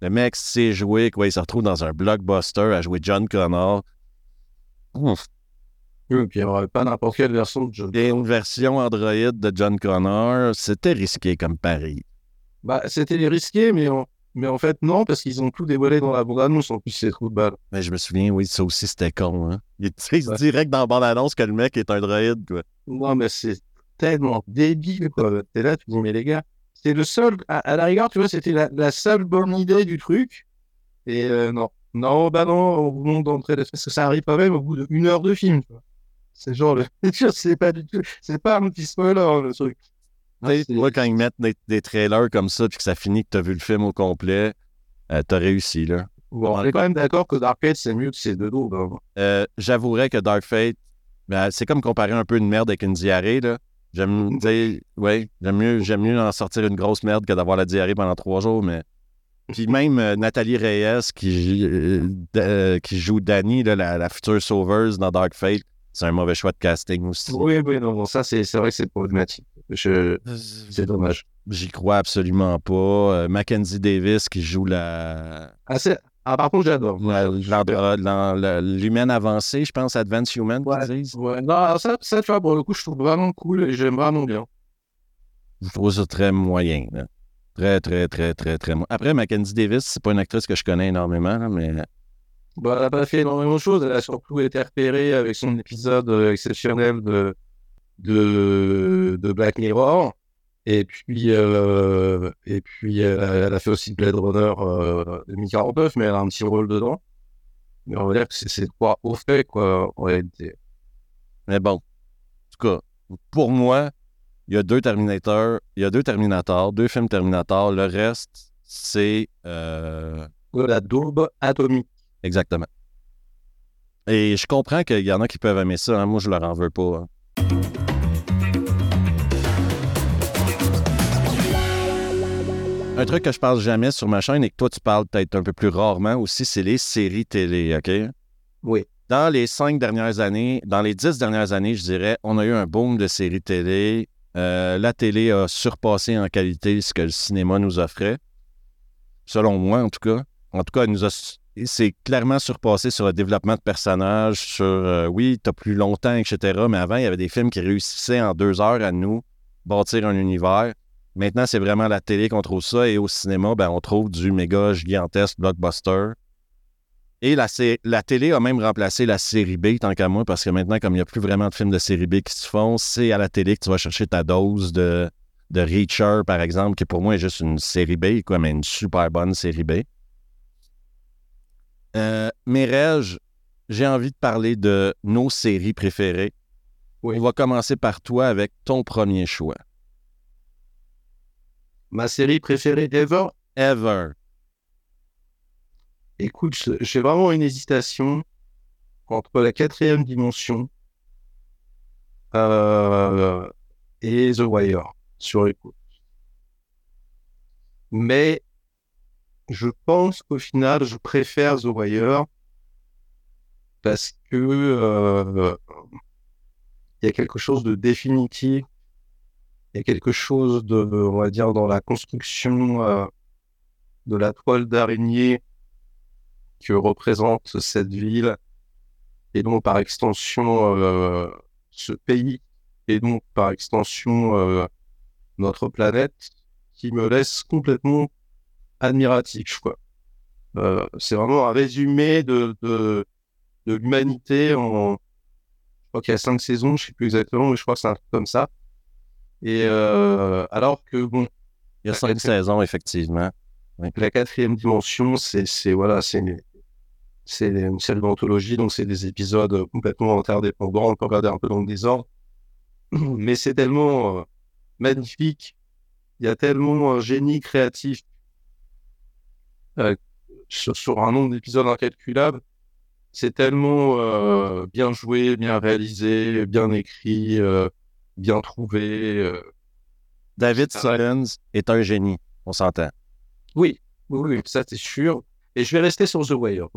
Le mec sait jouer, quoi. Il se retrouve dans un blockbuster à jouer John Connor. Ouf. Puis il n'y aurait pas n'importe quelle version de John. Et une version Android de John Connor, c'était risqué comme pari. Bah, c'était risqué, mais en, mais en fait, non, parce qu'ils ont tout dévoilé dans la bande-annonce. En plus, c'est trop de balles. Mais je me souviens, oui, ça aussi, c'était con. Hein? Il tu sais, il se Ouais. direct dans la bande-annonce que le mec est un droïde, quoi. Non, mais c'est tellement débile, quoi. T'es là, tu dis, mais les gars, c'est le seul, à, à la rigueur, tu vois, c'était la, la seule bonne idée du truc. Et euh, non, non, bah non, on vous montre d'entrée, parce que ça arrive quand même au bout d'une heure de film, tu vois. C'est genre, le... [LAUGHS] c'est pas du tout, c'est pas un petit spoiler, hein, le truc. C'est- Moi, quand ils mettent des, des trailers comme ça, puis que ça finit que t'as vu le film au complet, euh, t'as réussi, là. Bon, on est quand même d'accord que Dark Fate, c'est mieux que ces deux dos. ben. Euh, J'avouerais que Dark Fate, ben, c'est comme comparer un peu une merde avec une diarrhée, là. J'aime dire, ouais, j'aime mieux, j'aime mieux en sortir une grosse merde que d'avoir la diarrhée pendant trois jours, mais. [LAUGHS] Puis même euh, Nathalie Reyes qui, euh, qui joue Dani, la, la future sauveuse dans Dark Fate, c'est un mauvais choix de casting aussi. Oui, oui, non, ça, c'est c'est vrai que c'est problématique. Je... C'est dommage. J'y crois absolument pas. Euh, Mackenzie Davis qui joue la, Ah, c'est- ah, par contre, j'adore. l'humaine avancée, je pense, Advanced Human, Ouais. qu'ils disent. Ouais, non, alors ça, ça, tu vois, pour le coup, je trouve vraiment cool et j'aime vraiment bien. Je trouve ça très moyen. là. Très, très, très, très, très moyen. Après, Mackenzie Davis, c'est pas une actrice que je connais énormément, là, mais Bah, elle n'a pas fait énormément de choses. Elle a surtout été repérée avec son épisode euh, exceptionnel de, de, de Black Mirror. Et puis, euh, et puis elle, a, elle a fait aussi Blade Runner euh, 2049, mais elle a un petit rôle dedans. Mais on va dire que c'est- c'est quoi au fait, quoi, en réalité. Mais bon, en tout cas, pour moi, il y a deux Terminators, il y a deux Terminators, deux films Terminator. Le reste, c'est euh, la daube atomique. Exactement. Et je comprends qu'il y en a qui peuvent aimer ça. hein. Moi, je leur en veux pas. hein. Un truc que je parle jamais sur ma chaîne et que toi, tu parles peut-être un peu plus rarement aussi, c'est les séries télé, OK? Oui. Dans les cinq dernières années, dans les dix dernières années, je dirais, on a eu un boom de séries télé. Euh, la télé a surpassé en qualité ce que le cinéma nous offrait. Selon moi, en tout cas. En tout cas, elle nous a c'est clairement surpassé sur le développement de personnages, sur euh, oui, t'as plus longtemps, etc. Mais avant, il y avait des films qui réussissaient en deux heures à nous bâtir un univers. Maintenant, c'est vraiment la télé qu'on trouve ça. Et au cinéma, ben, on trouve du méga gigantesque blockbuster. Et la, télé a même remplacé la série B, tant qu'à moi, parce que maintenant, comme il n'y a plus vraiment de films de série B qui se font, c'est à la télé que tu vas chercher ta dose de, de Reacher, par exemple, qui pour moi est juste une série B, mais une super bonne série B. Euh, mais Reg, j'ai envie de parler de nos séries préférées. On va commencer par toi avec ton premier choix. Ma série préférée ever Ever. Écoute, j'ai vraiment une hésitation entre la quatrième dimension euh, et The Wire sur écoute. Mais je pense qu'au final, je préfère The Wire parce que euh, il y a quelque chose de définitif, il y a quelque chose de, on va dire, dans la construction euh, de la toile d'araignée que représente cette ville et donc par extension euh, ce pays et donc par extension euh, notre planète qui me laisse complètement admiratif. Quoi. Euh, c'est vraiment un résumé de, de, de l'humanité en, je crois qu'il y a cinq saisons, je sais plus exactement, mais je crois que c'est un truc comme ça. Et euh, alors que bon, il y a cinq saisons effectivement. La quatrième dimension, c'est voilà, c'est c'est une série d'anthologie, donc c'est des épisodes complètement interdépendants, on peut regarder un peu dans le désordre, mais c'est tellement euh, magnifique, il y a tellement un génie créatif euh, sur, sur, un nombre d'épisodes incalculable, c'est tellement euh, bien joué, bien réalisé, bien écrit, euh, bien trouvé. David Simmons est un génie, on s'entend. Oui, oui, oui, ça c'est sûr. Et je vais rester sur The Wire.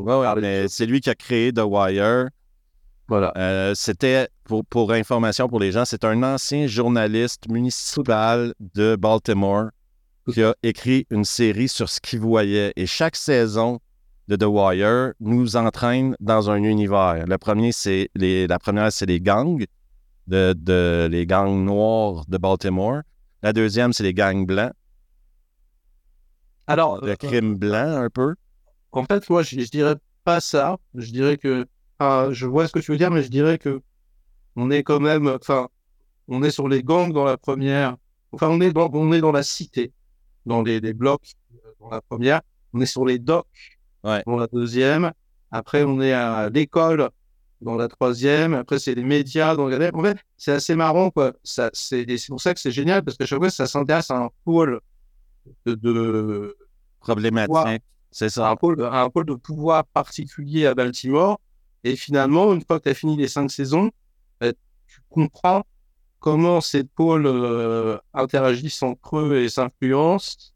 c'est lui qui a créé The Wire. Voilà. Euh, c'était, pour, pour, information pour les gens, c'est un ancien journaliste municipal de Baltimore qui a écrit une série sur ce qu'il voyait. Et chaque saison de The Wire nous entraîne dans un univers. Le premier, c'est les, la première, c'est les gangs, de, de, les gangs noirs de Baltimore. La deuxième, c'est les gangs blancs. Alors, le euh, crime blanc, un peu. En fait, moi, je, je dirais pas ça. Je dirais que, je vois ce que tu veux dire, mais je dirais que on est quand même, enfin, on est sur les gangs dans la première. Enfin, on est dans, on est dans la cité, dans les, blocs euh, dans la première. On est sur les docks dans la deuxième. Après, on est à l'école dans la troisième. Après, c'est les médias dans la En fait, c'est assez marrant, quoi. Ça, c'est, c'est pour ça que c'est génial, parce que chaque fois, ça s'intéresse à un pôle de, de problématique. C'est ça. Un pôle, un pôle de pouvoir particulier à Baltimore. Et finalement, une fois que tu as fini les cinq saisons, bah, tu comprends comment ces pôles euh, interagissent entre eux et s'influencent.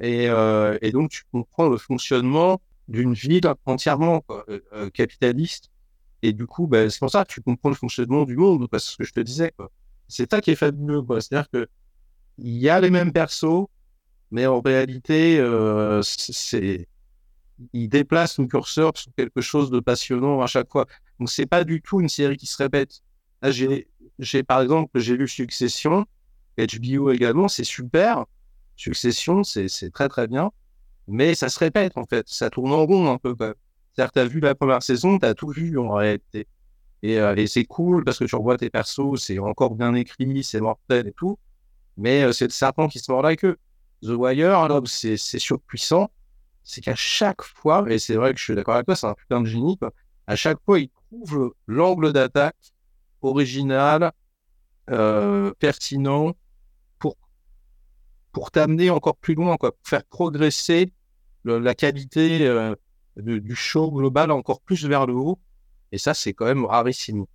Et, euh, et, donc, tu comprends le fonctionnement d'une ville entièrement euh, capitaliste. Et du coup, bah, c'est pour ça que tu comprends le fonctionnement du monde, parce que ce que je te disais. C'est ça qui est fabuleux. C'est-à-dire que il y a les mêmes persos, mais en réalité, c'est il déplace le curseur sur quelque chose de passionnant à chaque fois. Donc c'est pas du tout une série qui se répète. j'ai, j'ai par exemple, j'ai lu Succession, HBO également, c'est super. Succession, c'est, très très bien mais ça se répète en fait, ça tourne en rond un peu. C'est-à-dire tu as vu la première saison, tu as tout vu en réalité. Et, euh, et c'est cool parce que tu revois tes persos, c'est encore bien écrit, c'est mortel et tout. Mais euh, c'est le serpent qui se mord la queue. The Wire, là c'est surpuissant, c'est qu'à chaque fois, et c'est vrai que je suis d'accord avec toi, c'est un putain de génie, à chaque fois, il trouve l'angle d'attaque original, euh, pertinent, pour t'amener encore plus loin, quoi, pour faire progresser la qualité euh, du show global encore plus vers le haut. Et ça, c'est quand même rarissime.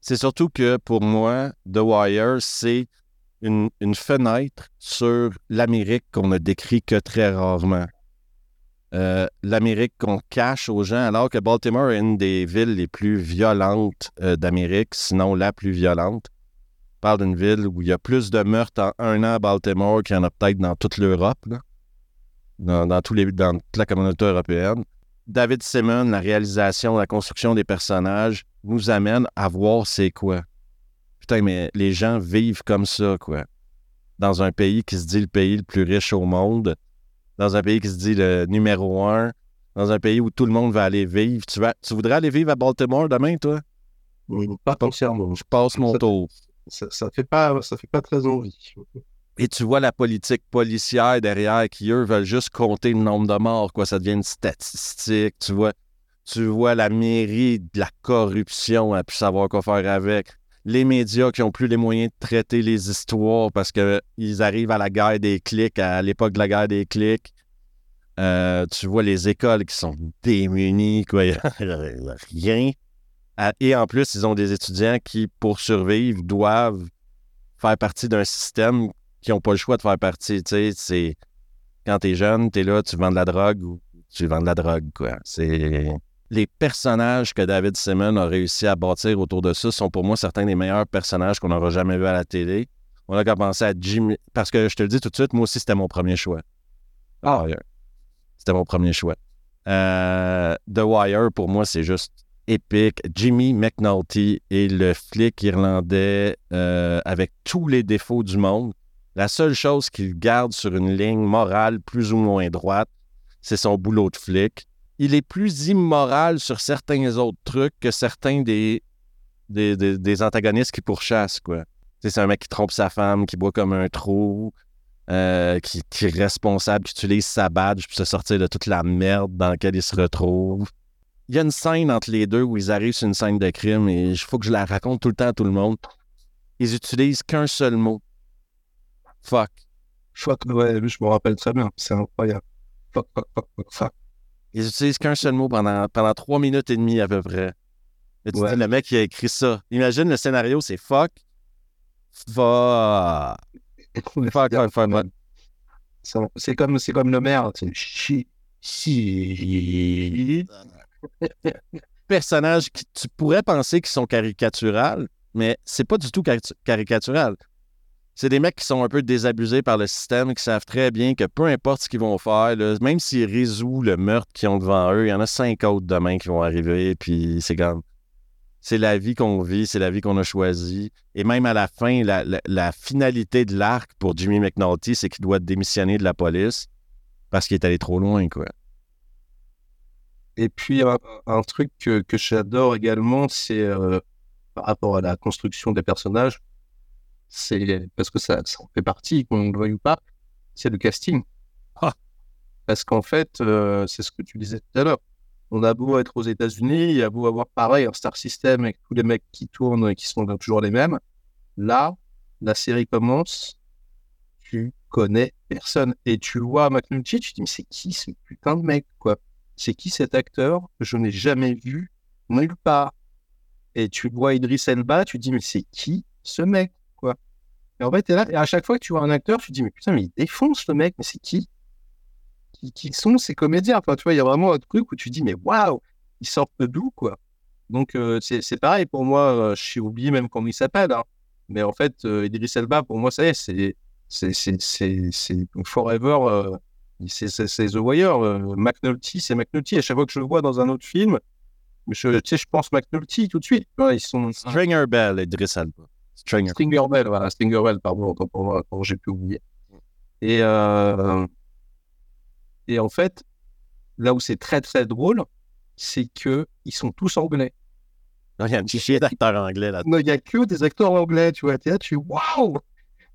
C'est surtout que pour moi, The Wire, c'est une, fenêtre sur l'Amérique qu'on ne décrit que très rarement. Euh, L'Amérique qu'on cache aux gens, alors que Baltimore est une des villes les plus violentes euh, d'Amérique, sinon la plus violente parle d'une ville où il y a plus de meurtres en un an à Baltimore qu'il y en a peut-être dans toute l'Europe, dans, dans toute la communauté européenne. David Simon, la réalisation, la construction des personnages, nous amène à voir c'est quoi. Putain, mais les gens vivent comme ça, quoi. Dans un pays qui se dit le pays le plus riche au monde, dans un pays qui se dit le numéro un, dans un pays où tout le monde va aller vivre. Tu, vas, tu voudrais aller vivre à Baltimore demain, toi? pas concernant. Je passe mon tour ça, ça fait pas ça fait pas très envie. Et tu vois la politique policière derrière qui, eux, veulent juste compter le nombre de morts, quoi. Ça devient une statistique. Tu vois, tu vois la mairie de la corruption à plus savoir quoi faire avec. Les médias qui ont plus les moyens de traiter les histoires parce qu'ils arrivent à la guerre des clics, à l'époque de la guerre des clics. Euh, tu vois les écoles qui sont démunies, quoi. [LAUGHS] rien. Et en plus, ils ont des étudiants qui, pour survivre, doivent faire partie d'un système qui n'ont pas le choix de faire partie. Tu sais, c'est quand tu es jeune, tu es là, tu vends de la drogue ou tu vends de la drogue, quoi. C'est les personnages que David Simon a réussi à bâtir autour de ça sont pour moi certains des meilleurs personnages qu'on n'aura jamais vus à la télé. On a qu'à penser à Jimmy. Parce que je te le dis tout de suite, moi aussi, c'était mon premier choix. Ah, C'était mon premier choix. Euh, The Wire, pour moi, c'est juste épique. Jimmy McNulty est le flic irlandais euh, avec tous les défauts du monde. La seule chose qu'il garde sur une ligne morale plus ou moins droite, c'est son boulot de flic il est plus immoral sur certains autres trucs que certains des, antagonistes qui pourchassent, quoi. C'est un mec qui trompe sa femme, qui boit comme un trou, euh, qui, est responsable, qui utilise sa badge pour se sortir de toute la merde dans laquelle il se retrouve. Il y a une scène entre les deux où ils arrivent sur une scène de crime et il faut que je la raconte tout le temps à tout le monde. Ils utilisent qu'un seul mot. Fuck. Fuck, je me rappelle très bien. C'est incroyable. Fuck, fuck, fuck, fuck, fuck. Ils n'utilisent qu'un seul mot pendant, pendant trois minutes et demie à peu près. tu dis, le mec qui a écrit ça. Imagine le scénario, c'est fuck. Fuck. [LAUGHS] fuck, fuck, fuck. C'est comme, le maire. Chi, chi. Personnages que tu pourrais penser qu'ils sont caricaturales, mais c'est pas du tout caricatural c'est des mecs qui sont un peu désabusés par le système, qui savent très bien que peu importe ce qu'ils vont faire, même s'ils résolvent le meurtre qu'ils ont devant eux, il y en a cinq autres demain qui vont arriver, puis c'est comme. C'est la vie qu'on vit, c'est la vie qu'on a choisie. Et même à la fin, la, finalité de l'arc pour Jimmy McNulty, c'est qu'il doit démissionner de la police parce qu'il est allé trop loin, quoi. Et puis, un, truc que, j'adore également, c'est euh, par rapport à la construction des personnages, c'est parce que ça, ça en fait partie, qu'on le veuille ou pas, c'est le casting. Ah. Parce qu'en fait, euh, c'est ce que tu disais tout à l'heure. On a beau être aux États-Unis, il y a beau avoir pareil un star system avec tous les mecs qui tournent et qui sont toujours les mêmes. Là, la série commence, tu connais personne. Et tu vois McNulty, tu te dis, mais c'est qui ce putain de mec, quoi? C'est qui cet acteur Je n'ai jamais vu nulle part? Et tu vois Idris Elba, tu te dis, mais c'est qui ce mec? Et en fait, es là, et à chaque fois que tu vois un acteur, tu te dis, mais putain, mais il défonce le mec, mais c'est qui? Qui, sont ces comédiens? Enfin, tu vois, il y a vraiment un truc où tu te dis, mais waouh, ils sortent d'où, quoi? Donc, euh, c'est pareil pour moi, euh, je suis oublié même comment il s'appelle. Hein. Mais en fait, euh, Idris Elba, pour moi, ça y est, c'est Forever, euh, c'est The Wire. McNulty, c'est McNulty. À chaque fois que je le vois dans un autre film, je, je pense McNulty tout de suite. ils sont... Stringer Bell, Idris Elba. Stringer. Stringer Bell, voilà, Stringer Bell, pardon, quand j'ai pu oublier. Et, euh, et en fait, là où c'est très très drôle, c'est que ils sont tous anglais. il y a un chier d'acteurs anglais là. Non, il n'y a que des acteurs anglais, tu vois. tu es waouh!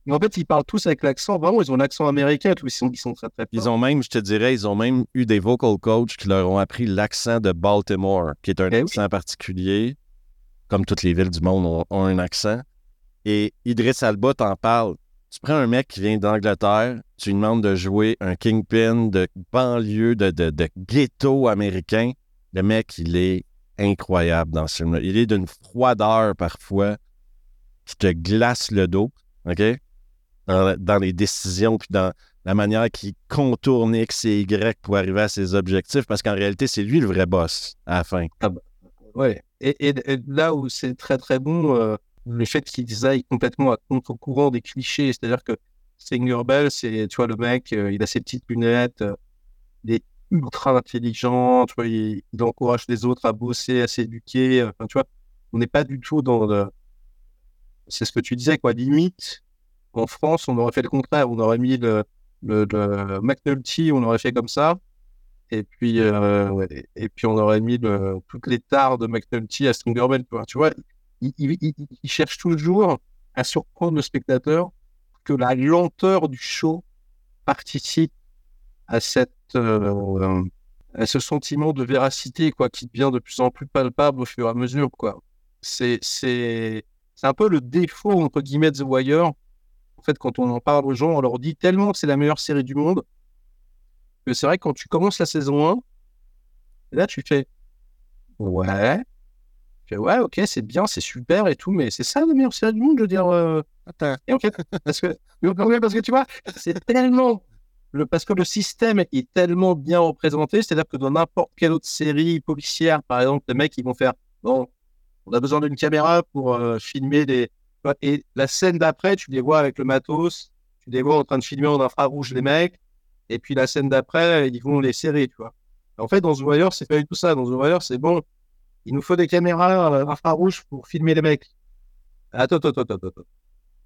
Mais en fait, ils parlent tous avec l'accent. Vraiment, ils ont l'accent américain. Ils sont, ils sont très, très Ils ont même, je te dirais, ils ont même eu des vocal coachs qui leur ont appris l'accent de Baltimore, qui est un eh accent particulier. Comme toutes les villes du monde ont un accent. Et Idris Alba t'en parle. Tu prends un mec qui vient d'Angleterre, tu lui demandes de jouer un kingpin de banlieue, de, de, ghetto américain. Le mec, il est incroyable dans ce film-là. Il est d'une froideur parfois qui te glace le dos, OK? Dans, les décisions, puis dans la manière qu'il contourne X et Y pour arriver à ses objectifs, parce qu'en réalité, c'est lui le vrai boss à la fin. Ah bah, ouais. Et, là où c'est très, très bon, euh, le fait qu'ils aillent complètement à contre-courant des clichés, c'est-à-dire que Stinger Bell, c'est, tu vois, le mec, euh, il a ses petites lunettes, euh, il est ultra intelligent, tu vois, il, encourage les autres à bosser, à s'éduquer, enfin, tu vois, on n'est pas du tout dans le... C'est ce que tu disais, quoi, limite, en France, on aurait fait le contraire, on aurait mis le, le, McNulty, on aurait fait comme ça, et puis, euh, et puis on aurait mis le, toutes les tares de McNulty à Stinger Bell, tu vois, il, cherche toujours à surprendre le spectateur que la lenteur du show participe à cette euh, à ce sentiment de véracité quoi qui devient de plus en plus palpable au fur et à mesure quoi c'est c'est c'est un peu le défaut, entre guillemets, de The Wire. En fait, quand on en parle aux gens, on leur dit tellement que c'est la meilleure série du monde que c'est vrai que quand tu commences la saison 1, là, tu fais Ouais. Ouais, ok, c'est bien, c'est super et tout, mais c'est ça la meilleure série du monde, je veux dire. euh, Attends. et ok, parce que, parce que tu vois, c'est tellement. Le, parce que le système est tellement bien représenté, c'est-à-dire que dans n'importe quelle autre série policière, par exemple, les mecs, ils vont faire Bon, on a besoin d'une caméra pour euh, filmer des. Et la scène d'après, tu les vois avec le matos, tu les vois en train de filmer en infrarouge les mecs, et puis la scène d'après, ils vont les serrer, tu vois. En fait, dans The Wire, c'est pas du tout ça. Dans The Wire, c'est bon, il nous faut des caméras euh, infrarouges pour filmer les mecs. Attends, attends, attends, attends. attends.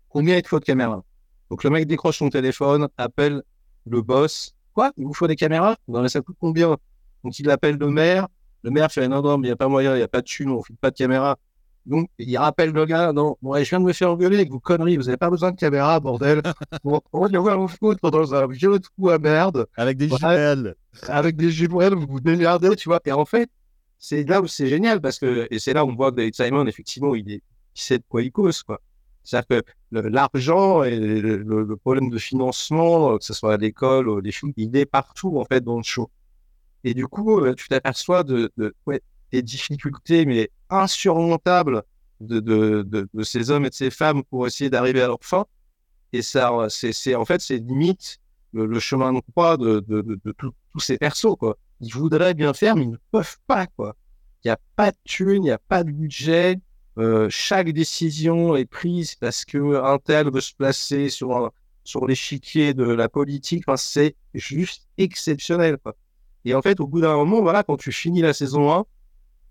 Combien il te faut de caméras? Donc le mec décroche son téléphone, appelle le boss. Quoi? Il vous faut des caméras? Mais ça coûte combien? Donc il appelle le maire. Le maire fait non, non, mais il n'y a pas moyen, il n'y a pas de thune, on ne file pas de caméra. Donc il rappelle le gars, non, bon, je viens de me faire engueuler avec vos conneries, vous n'avez pas besoin de caméra, bordel. [LAUGHS] bon, on va voir vous foutre dans un vieux trou à merde Avec des jumelles. avec des jumelles, vous vous démerdez, tu vois. Et en fait, c'est là où c'est génial parce que, et c'est là où on voit que David Simon, effectivement, il, est, il sait de quoi il cause, quoi. C'est-à-dire que l'argent et le, le- le problème de financement, euh, que ce soit à l'école ou les films, il est partout, en fait, dans le show. Et du coup, euh, tu t'aperçois de, de ouais, des difficultés, mais insurmontables de, de, de, ces hommes et de ces femmes pour essayer d'arriver à leur fin. Et ça, euh, c'est, en fait, c'est limite le, le chemin de croix de, tous ces persos, quoi. Ils voudraient bien faire, mais ils ne peuvent pas, quoi. Il n'y a pas de thunes, il n'y a pas de budget. Euh, chaque décision est prise parce que un tel veut se placer sur, sur l'échiquier de la politique. Enfin, c'est juste exceptionnel, quoi. Et en fait, au bout d'un moment, voilà, quand tu finis la saison 1,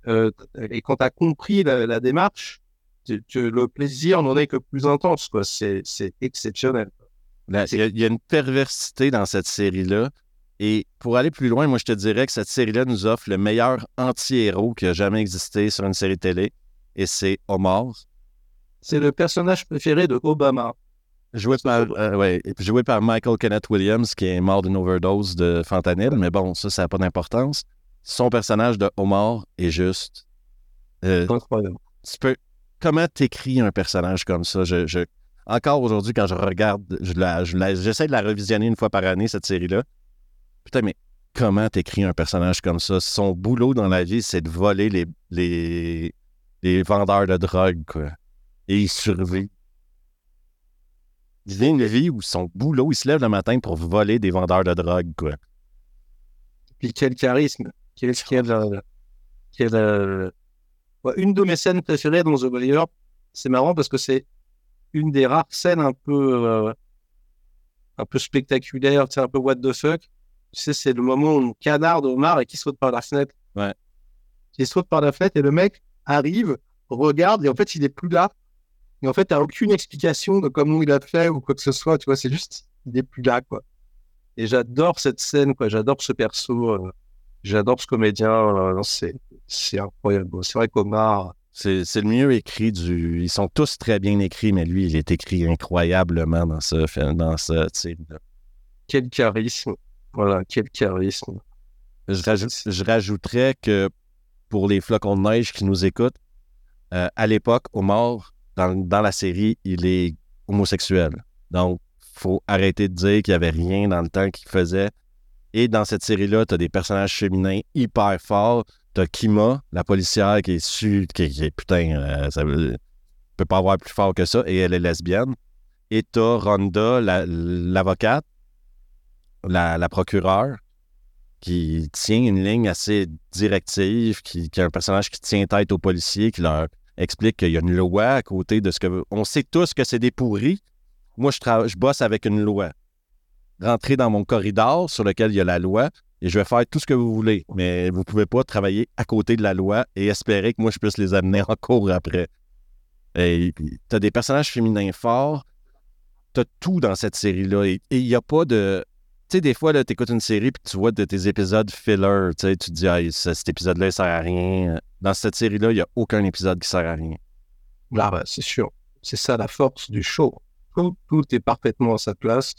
euh, et quand tu as compris la, la démarche, tu- tu- le plaisir n'en est que plus intense, quoi. C'est, exceptionnel. A- il y a une perversité dans cette série-là. Et pour aller plus loin, moi, je te dirais que cette série-là nous offre le meilleur anti-héros qui a jamais existé sur une série télé. Et c'est Omar, C'est le personnage préféré de Obama. joué par, euh, ouais, joué par Michael Kenneth Williams, qui est mort d'une overdose de fentanyl. Mais bon, ça, ça n'a pas d'importance. Son personnage de Omar est juste. euh, Incroyable. tu peux. Comment t'écris un personnage comme ça? Je, je- encore aujourd'hui, quand je regarde, je la- je j'essaie de la revisionner une fois par année, cette série-là. Putain, mais comment t'écris un personnage comme ça? Son boulot dans la vie, c'est de voler les, les, les vendeurs de drogue, quoi. Et il survit. Il vit une vie où son boulot, il se lève le matin pour voler des vendeurs de drogue, quoi. Puis quel charisme. Quel, une de mes scènes préférées dans The Wire, c'est marrant parce que c'est une des rares scènes un peu, euh, un peu spectaculaires, un peu what the fuck. Tu sais, c'est le moment où on canarde Omar et qui saute par la fenêtre. Ouais. Il saute par la fenêtre et le mec arrive, regarde et en fait, il est plus là. Et en fait, t'as aucune explication de comment il a fait ou quoi que ce soit. Tu vois, c'est juste, il est plus là, quoi. Et j'adore cette scène, quoi. J'adore ce perso. euh, J'adore ce comédien. euh, c'est, c'est incroyable. C'est vrai qu'Omar, C'est c'est le mieux écrit du. Ils sont tous très bien écrits, mais lui, il est écrit incroyablement dans ce film, dans cette série-là. quel charisme. Voilà, quel charisme. Je, rajoute- je rajouterais que pour les flocons de neige qui nous écoutent, euh, à l'époque, Omar, dans, dans la série, il est homosexuel. Donc, faut arrêter de dire qu'il n'y avait rien dans le temps qu'il faisait. Et dans cette série-là, tu as des personnages féminins hyper forts. Tu as Kima, la policière qui est su, qui, est putain, euh, ça veut- peut pas avoir plus fort que ça, et elle est lesbienne. Et tu as Rhonda, la- l'avocate, la, procureure, qui tient une ligne assez directive, qui, qui a un personnage qui tient tête aux policiers, qui leur explique qu'il y a une loi à côté de ce que. On sait tous que c'est des pourris. Moi, je bosse avec une loi. Rentrez dans mon corridor sur lequel il y a la loi et je vais faire tout ce que vous voulez. Mais vous ne pouvez pas travailler à côté de la loi et espérer que moi, je puisse les amener en cours après. Et tu as des personnages féminins forts. Tu as tout dans cette série-là. Et il n'y a pas de. Des fois, tu écoutes une série puis tu vois de tes épisodes filler. Tu te dis, ah, cet épisode-là, il sert à rien. Dans cette série-là, il n'y a aucun épisode qui sert à rien. Là, bah, c'est sûr. C'est ça la force du show. Tout, est parfaitement à sa place.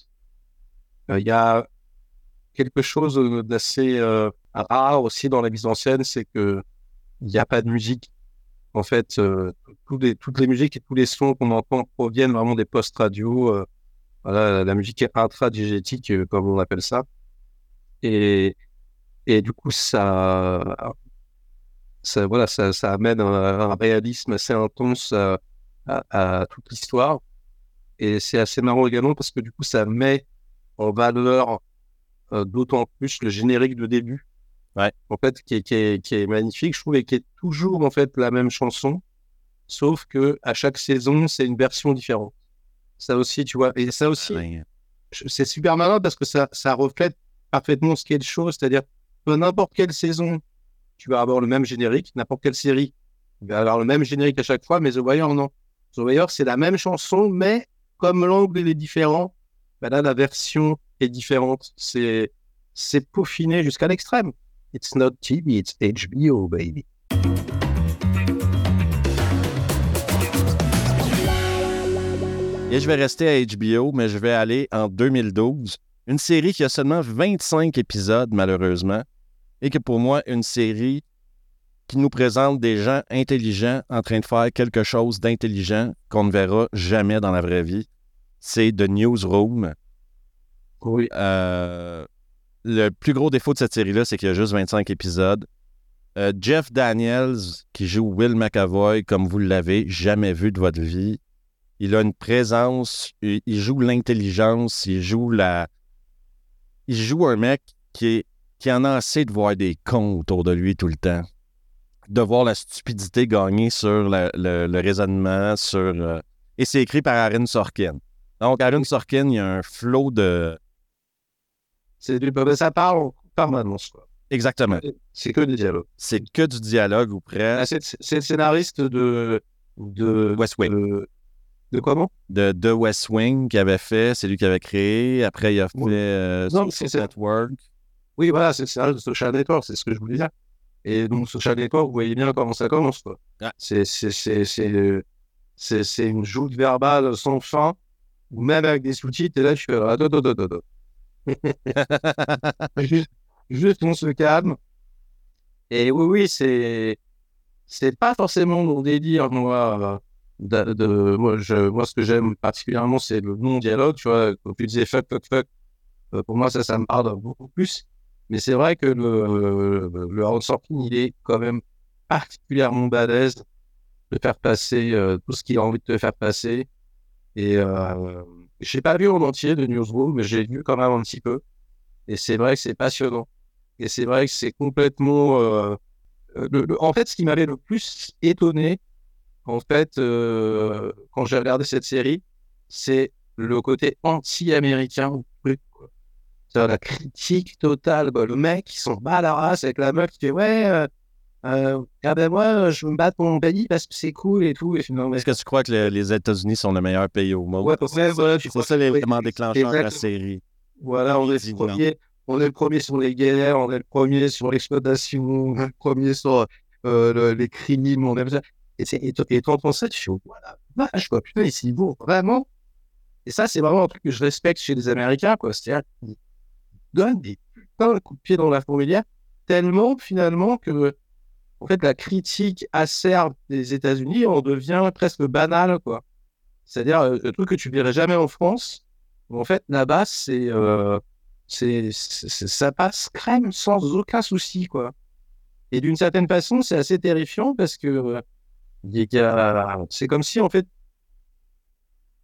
Euh, Il y a quelque chose euh, d'assez euh, rare aussi dans la mise en scène, c'est que il n'y a pas de musique. en fait, euh, les, toutes les musiques et tous les sons qu'on entend proviennent vraiment des postes radio. Euh, voilà, la musique intradigétique, euh, comme on appelle ça. Et, et du coup, ça, ça, voilà, ça, ça amène un, réalisme assez intense à, à, toute l'histoire. Et c'est assez marrant également parce que du coup, ça met en valeur d'autant plus le générique de début Ouais. En fait, qui est, qui, est, qui est, magnifique, je trouve, et qui est toujours en fait la même chanson, sauf que à chaque saison, c'est une version différente. Ça aussi, tu vois, et ça aussi, c'est super malin parce que ça, ça reflète parfaitement ce qu'est le show, c'est-à-dire n'importe quelle saison, tu vas avoir le même générique, n'importe quelle série, tu vas avoir le même générique à chaque fois, mais The Wire, non. The Wire, c'est la même chanson, mais comme l'angle est différent, ben là, la version est différente. C'est, c'est peaufiné jusqu'à l'extrême. It's not TV, it's HBO, baby. Et je vais rester à HBO, mais je vais aller en 2012. Une série qui a seulement 25 épisodes, malheureusement, et que pour moi, une série qui nous présente des gens intelligents en train de faire quelque chose d'intelligent qu'on ne verra jamais dans la vraie vie. C'est The Newsroom. Oui. Euh, le plus gros défaut de cette série-là, c'est qu'il y a juste 25 épisodes. Euh, Jeff Daniels, qui joue Will McAvoy, comme vous l'avez jamais vu de votre vie, il a une présence, il, joue l'intelligence, il joue la. Il joue un mec qui, est, qui en a assez de voir des cons autour de lui tout le temps. De voir la stupidité gagner sur le, raisonnement, sur. Euh, et c'est écrit par Aaron Sorkin. Donc, Aaron Sorkin, il y a un flot de, c'est du, ça parle permanence. Quoi. Exactement. C'est que du dialogue. C'est que du dialogue ou presque. Ah, c'est le scénariste de, de West Wing. De, comment de, de, West Wing qui avait fait, c'est lui qui avait créé. Après, il a fait euh, Social Network. Oui, voilà, c'est le scénariste de Social Network, c'est ce que je voulais dire. Et donc, Social Network, vous voyez bien comment ça commence. Quoi. Ah. C'est une joute verbale sans fin, ou même avec des sous-titres, et là, je suis là, attends. [LAUGHS] juste, on se calme. Et oui, oui, c'est c'est pas forcément mon délire, moi. Moi, moi, ce que j'aime particulièrement, c'est le non-dialogue. Tu vois, quand tu disais fuck, fuck, fuck, euh, pour moi, ça, ça me parle beaucoup plus. Mais c'est vrai que le, le, le il est quand même particulièrement balèze de faire passer euh, tout ce qu'il a envie de te faire passer. Et euh, j'ai pas vu en entier de Newsroom, mais j'ai vu quand même un petit peu. Et c'est vrai que c'est passionnant. Et c'est vrai que c'est complètement. Euh, en fait, ce qui m'avait le plus étonné, en fait, euh, quand j'ai regardé cette série, c'est le côté anti-américain C'est la critique totale. Le mec, ils sont bas à la race avec la meuf qui fait Ouais, euh, euh, ah ben moi, je veux me battre pour mon pays parce que c'est cool et tout. Est-ce que tu crois que les États-Unis sont le meilleur pays au monde? Ouais, c'est ça l'élément déclencheur de la série. Voilà, on est, le premier, on est le premier sur les guerres, on est le premier sur l'exploitation, on est le premier sur euh, les crimes, on aime ça. Et, et, tu entends ça, tu fais, voilà, vache, quoi, putain, c'est beau, vraiment. Et ça, c'est vraiment un truc que je respecte chez les Américains, quoi. C'est-à-dire qu'ils donnent des putains de coups de pied dans la fourmilière, tellement finalement que en fait, la critique acerbe des États-Unis en devient presque banale, quoi. C'est-à-dire, euh, le truc que tu verrais jamais en France, en fait, là-bas, c'est, euh, c'est, ça passe crème sans aucun souci, quoi. Et d'une certaine façon, c'est assez terrifiant parce que euh, c'est comme si, en fait,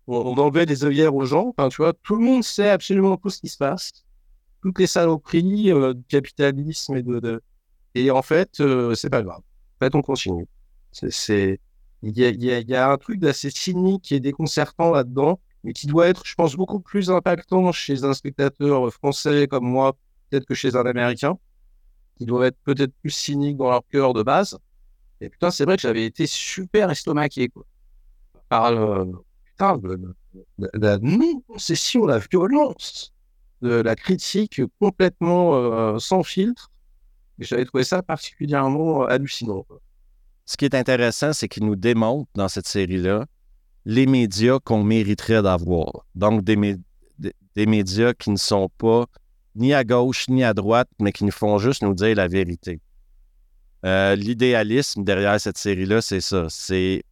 on, enlevait des œillères aux gens. Enfin, tu vois, tout le monde sait absolument tout ce qui se passe. Toutes les saloperies euh, du capitalisme et de et en fait, euh, c'est pas grave. En fait, on continue. Il y a, y, y a, un truc d'assez cynique et déconcertant là-dedans, mais qui doit être, je pense, beaucoup plus impactant chez un spectateur français comme moi, peut-être que chez un Américain, qui doit être peut-être plus cynique dans leur cœur de base. Et putain, c'est vrai que j'avais été super estomaqué, quoi. Par la, non-concession, la violence de la critique complètement euh, sans filtre j'avais trouvé ça particulièrement euh, hallucinant. Ce qui est intéressant, c'est qu'il nous démontre dans cette série-là les médias qu'on mériterait d'avoir. Donc, des, des, médias qui ne sont pas ni à gauche ni à droite, mais qui nous font juste nous dire la vérité. Euh, l'idéalisme derrière cette série-là, c'est ça. C'est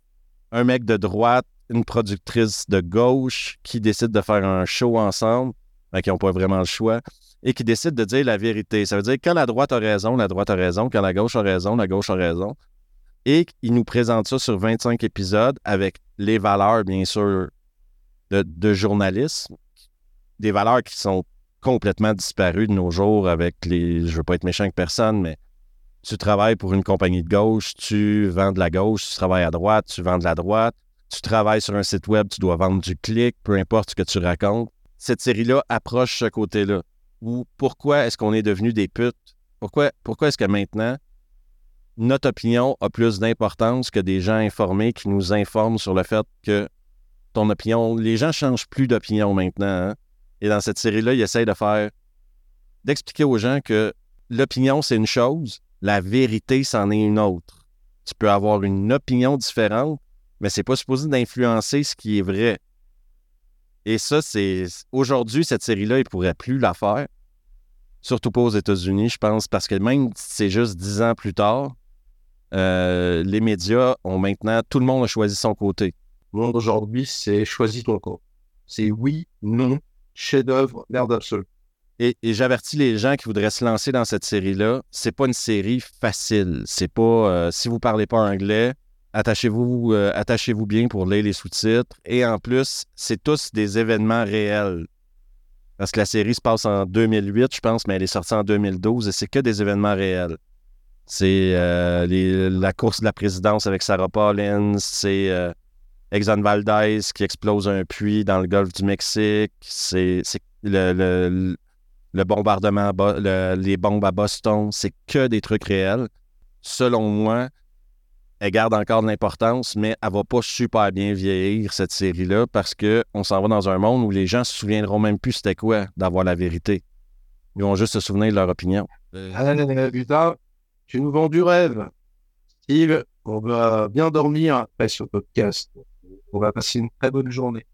un mec de droite, une productrice de gauche qui décide de faire un show ensemble, mais qui n'ont pas vraiment le choix, et qui décide de dire la vérité. Ça veut dire quand la droite a raison, la droite a raison, quand la gauche a raison, la gauche a raison. Et il nous présente ça sur 25 épisodes avec les valeurs, bien sûr, de, de journalisme, des valeurs qui sont complètement disparues de nos jours avec les. Je veux pas être méchant avec personne, mais tu travailles pour une compagnie de gauche, tu vends de la gauche, tu travailles à droite, tu vends de la droite, tu travailles sur un site web, tu dois vendre du clic, peu importe ce que tu racontes. Cette série-là approche ce côté-là. Ou pourquoi est-ce qu'on est devenu des putes? Pourquoi, pourquoi est-ce que maintenant, notre opinion a plus d'importance que des gens informés qui nous informent sur le fait que ton opinion, les gens changent plus d'opinion maintenant. Hein? Et dans cette série-là, ils essayent de faire, d'expliquer aux gens que l'opinion, c'est une chose, la vérité, c'en est une autre. Tu peux avoir une opinion différente, mais c'est pas supposé d'influencer ce qui est vrai. Et ça, c'est. Aujourd'hui, cette série-là, il pourrait plus la faire. Surtout pas aux États-Unis, je pense, parce que même si c'est juste dix ans plus tard, euh, les médias ont maintenant. Tout le monde a choisi son côté. Le monde aujourd'hui, c'est choisi ton camp. C'est oui, non, chef-d'œuvre, merde absolue. Et, j'avertis les gens qui voudraient se lancer dans cette série-là, c'est pas une série facile. C'est pas euh, si vous parlez pas anglais, attachez-vous euh, attachez-vous bien pour lire les sous-titres. Et en plus, c'est tous des événements réels. Parce que la série se passe en 2008, je pense, mais elle est sortie en 2012 et c'est que des événements réels. C'est euh, la course de la présidence avec Sarah Paulins, c'est Exxon Valdez qui explose un puits dans le golfe du Mexique, c'est le bombardement, les bombes à Boston, c'est que des trucs réels. Selon moi, elle garde encore de l'importance, mais elle va pas super bien vieillir, cette série-là, parce qu'on s'en va dans un monde où les gens se souviendront même plus c'était quoi d'avoir la vérité. Ils vont juste se souvenir de leur opinion. Euh... Tu nous vends du rêve. Steve, on va bien dormir après ce podcast. On va passer une très bonne journée.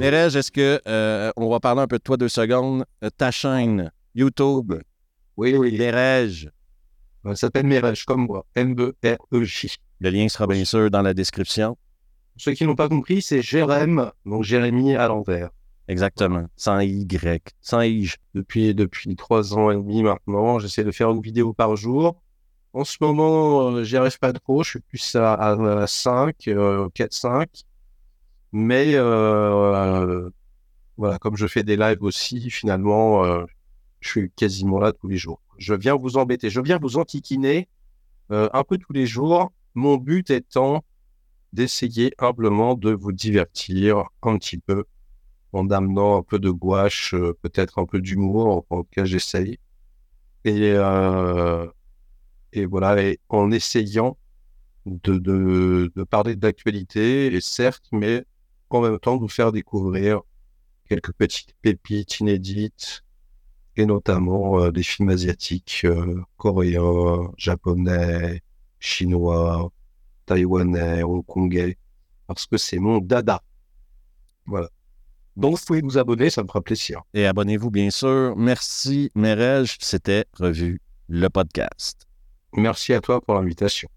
Nerej, est-ce que euh, on va parler un peu de toi deux secondes? Euh, ta chaîne, YouTube. Oui, oui. Nerej. Ça s'appelle Merej, comme moi. M-E-R-E-J. Le lien sera bien sûr dans la description. Pour ceux qui n'ont pas compris, c'est Jérém, donc Jérémy à l'envers. Exactement. Sans Y. Sans I. Depuis, depuis trois ans et demi maintenant, j'essaie de faire une vidéo par jour. En ce moment, euh, j'y arrive pas trop. Je suis plus à, à 5, 4-5. Mais euh, voilà, comme je fais des lives aussi, finalement, euh, je suis quasiment là tous les jours. Je viens vous embêter, je viens vous enquiquiner euh, un peu tous les jours. Mon but étant d'essayer humblement de vous divertir un petit peu en amenant un peu de gouache, peut-être un peu d'humour, en, tout cas j'essaye. Et, et voilà, et en essayant de, de, de parler d'actualité, et certes, mais en même temps de vous faire découvrir quelques petites pépites inédites, et notamment euh, des films asiatiques, euh, coréens, japonais, chinois, taïwanais, hongkongais, parce que c'est mon dada. Voilà. Donc, vous pouvez vous abonner, ça me fera plaisir. Et abonnez-vous, bien sûr. Merci, Merej. C'était Revu, le podcast. Merci à toi pour l'invitation.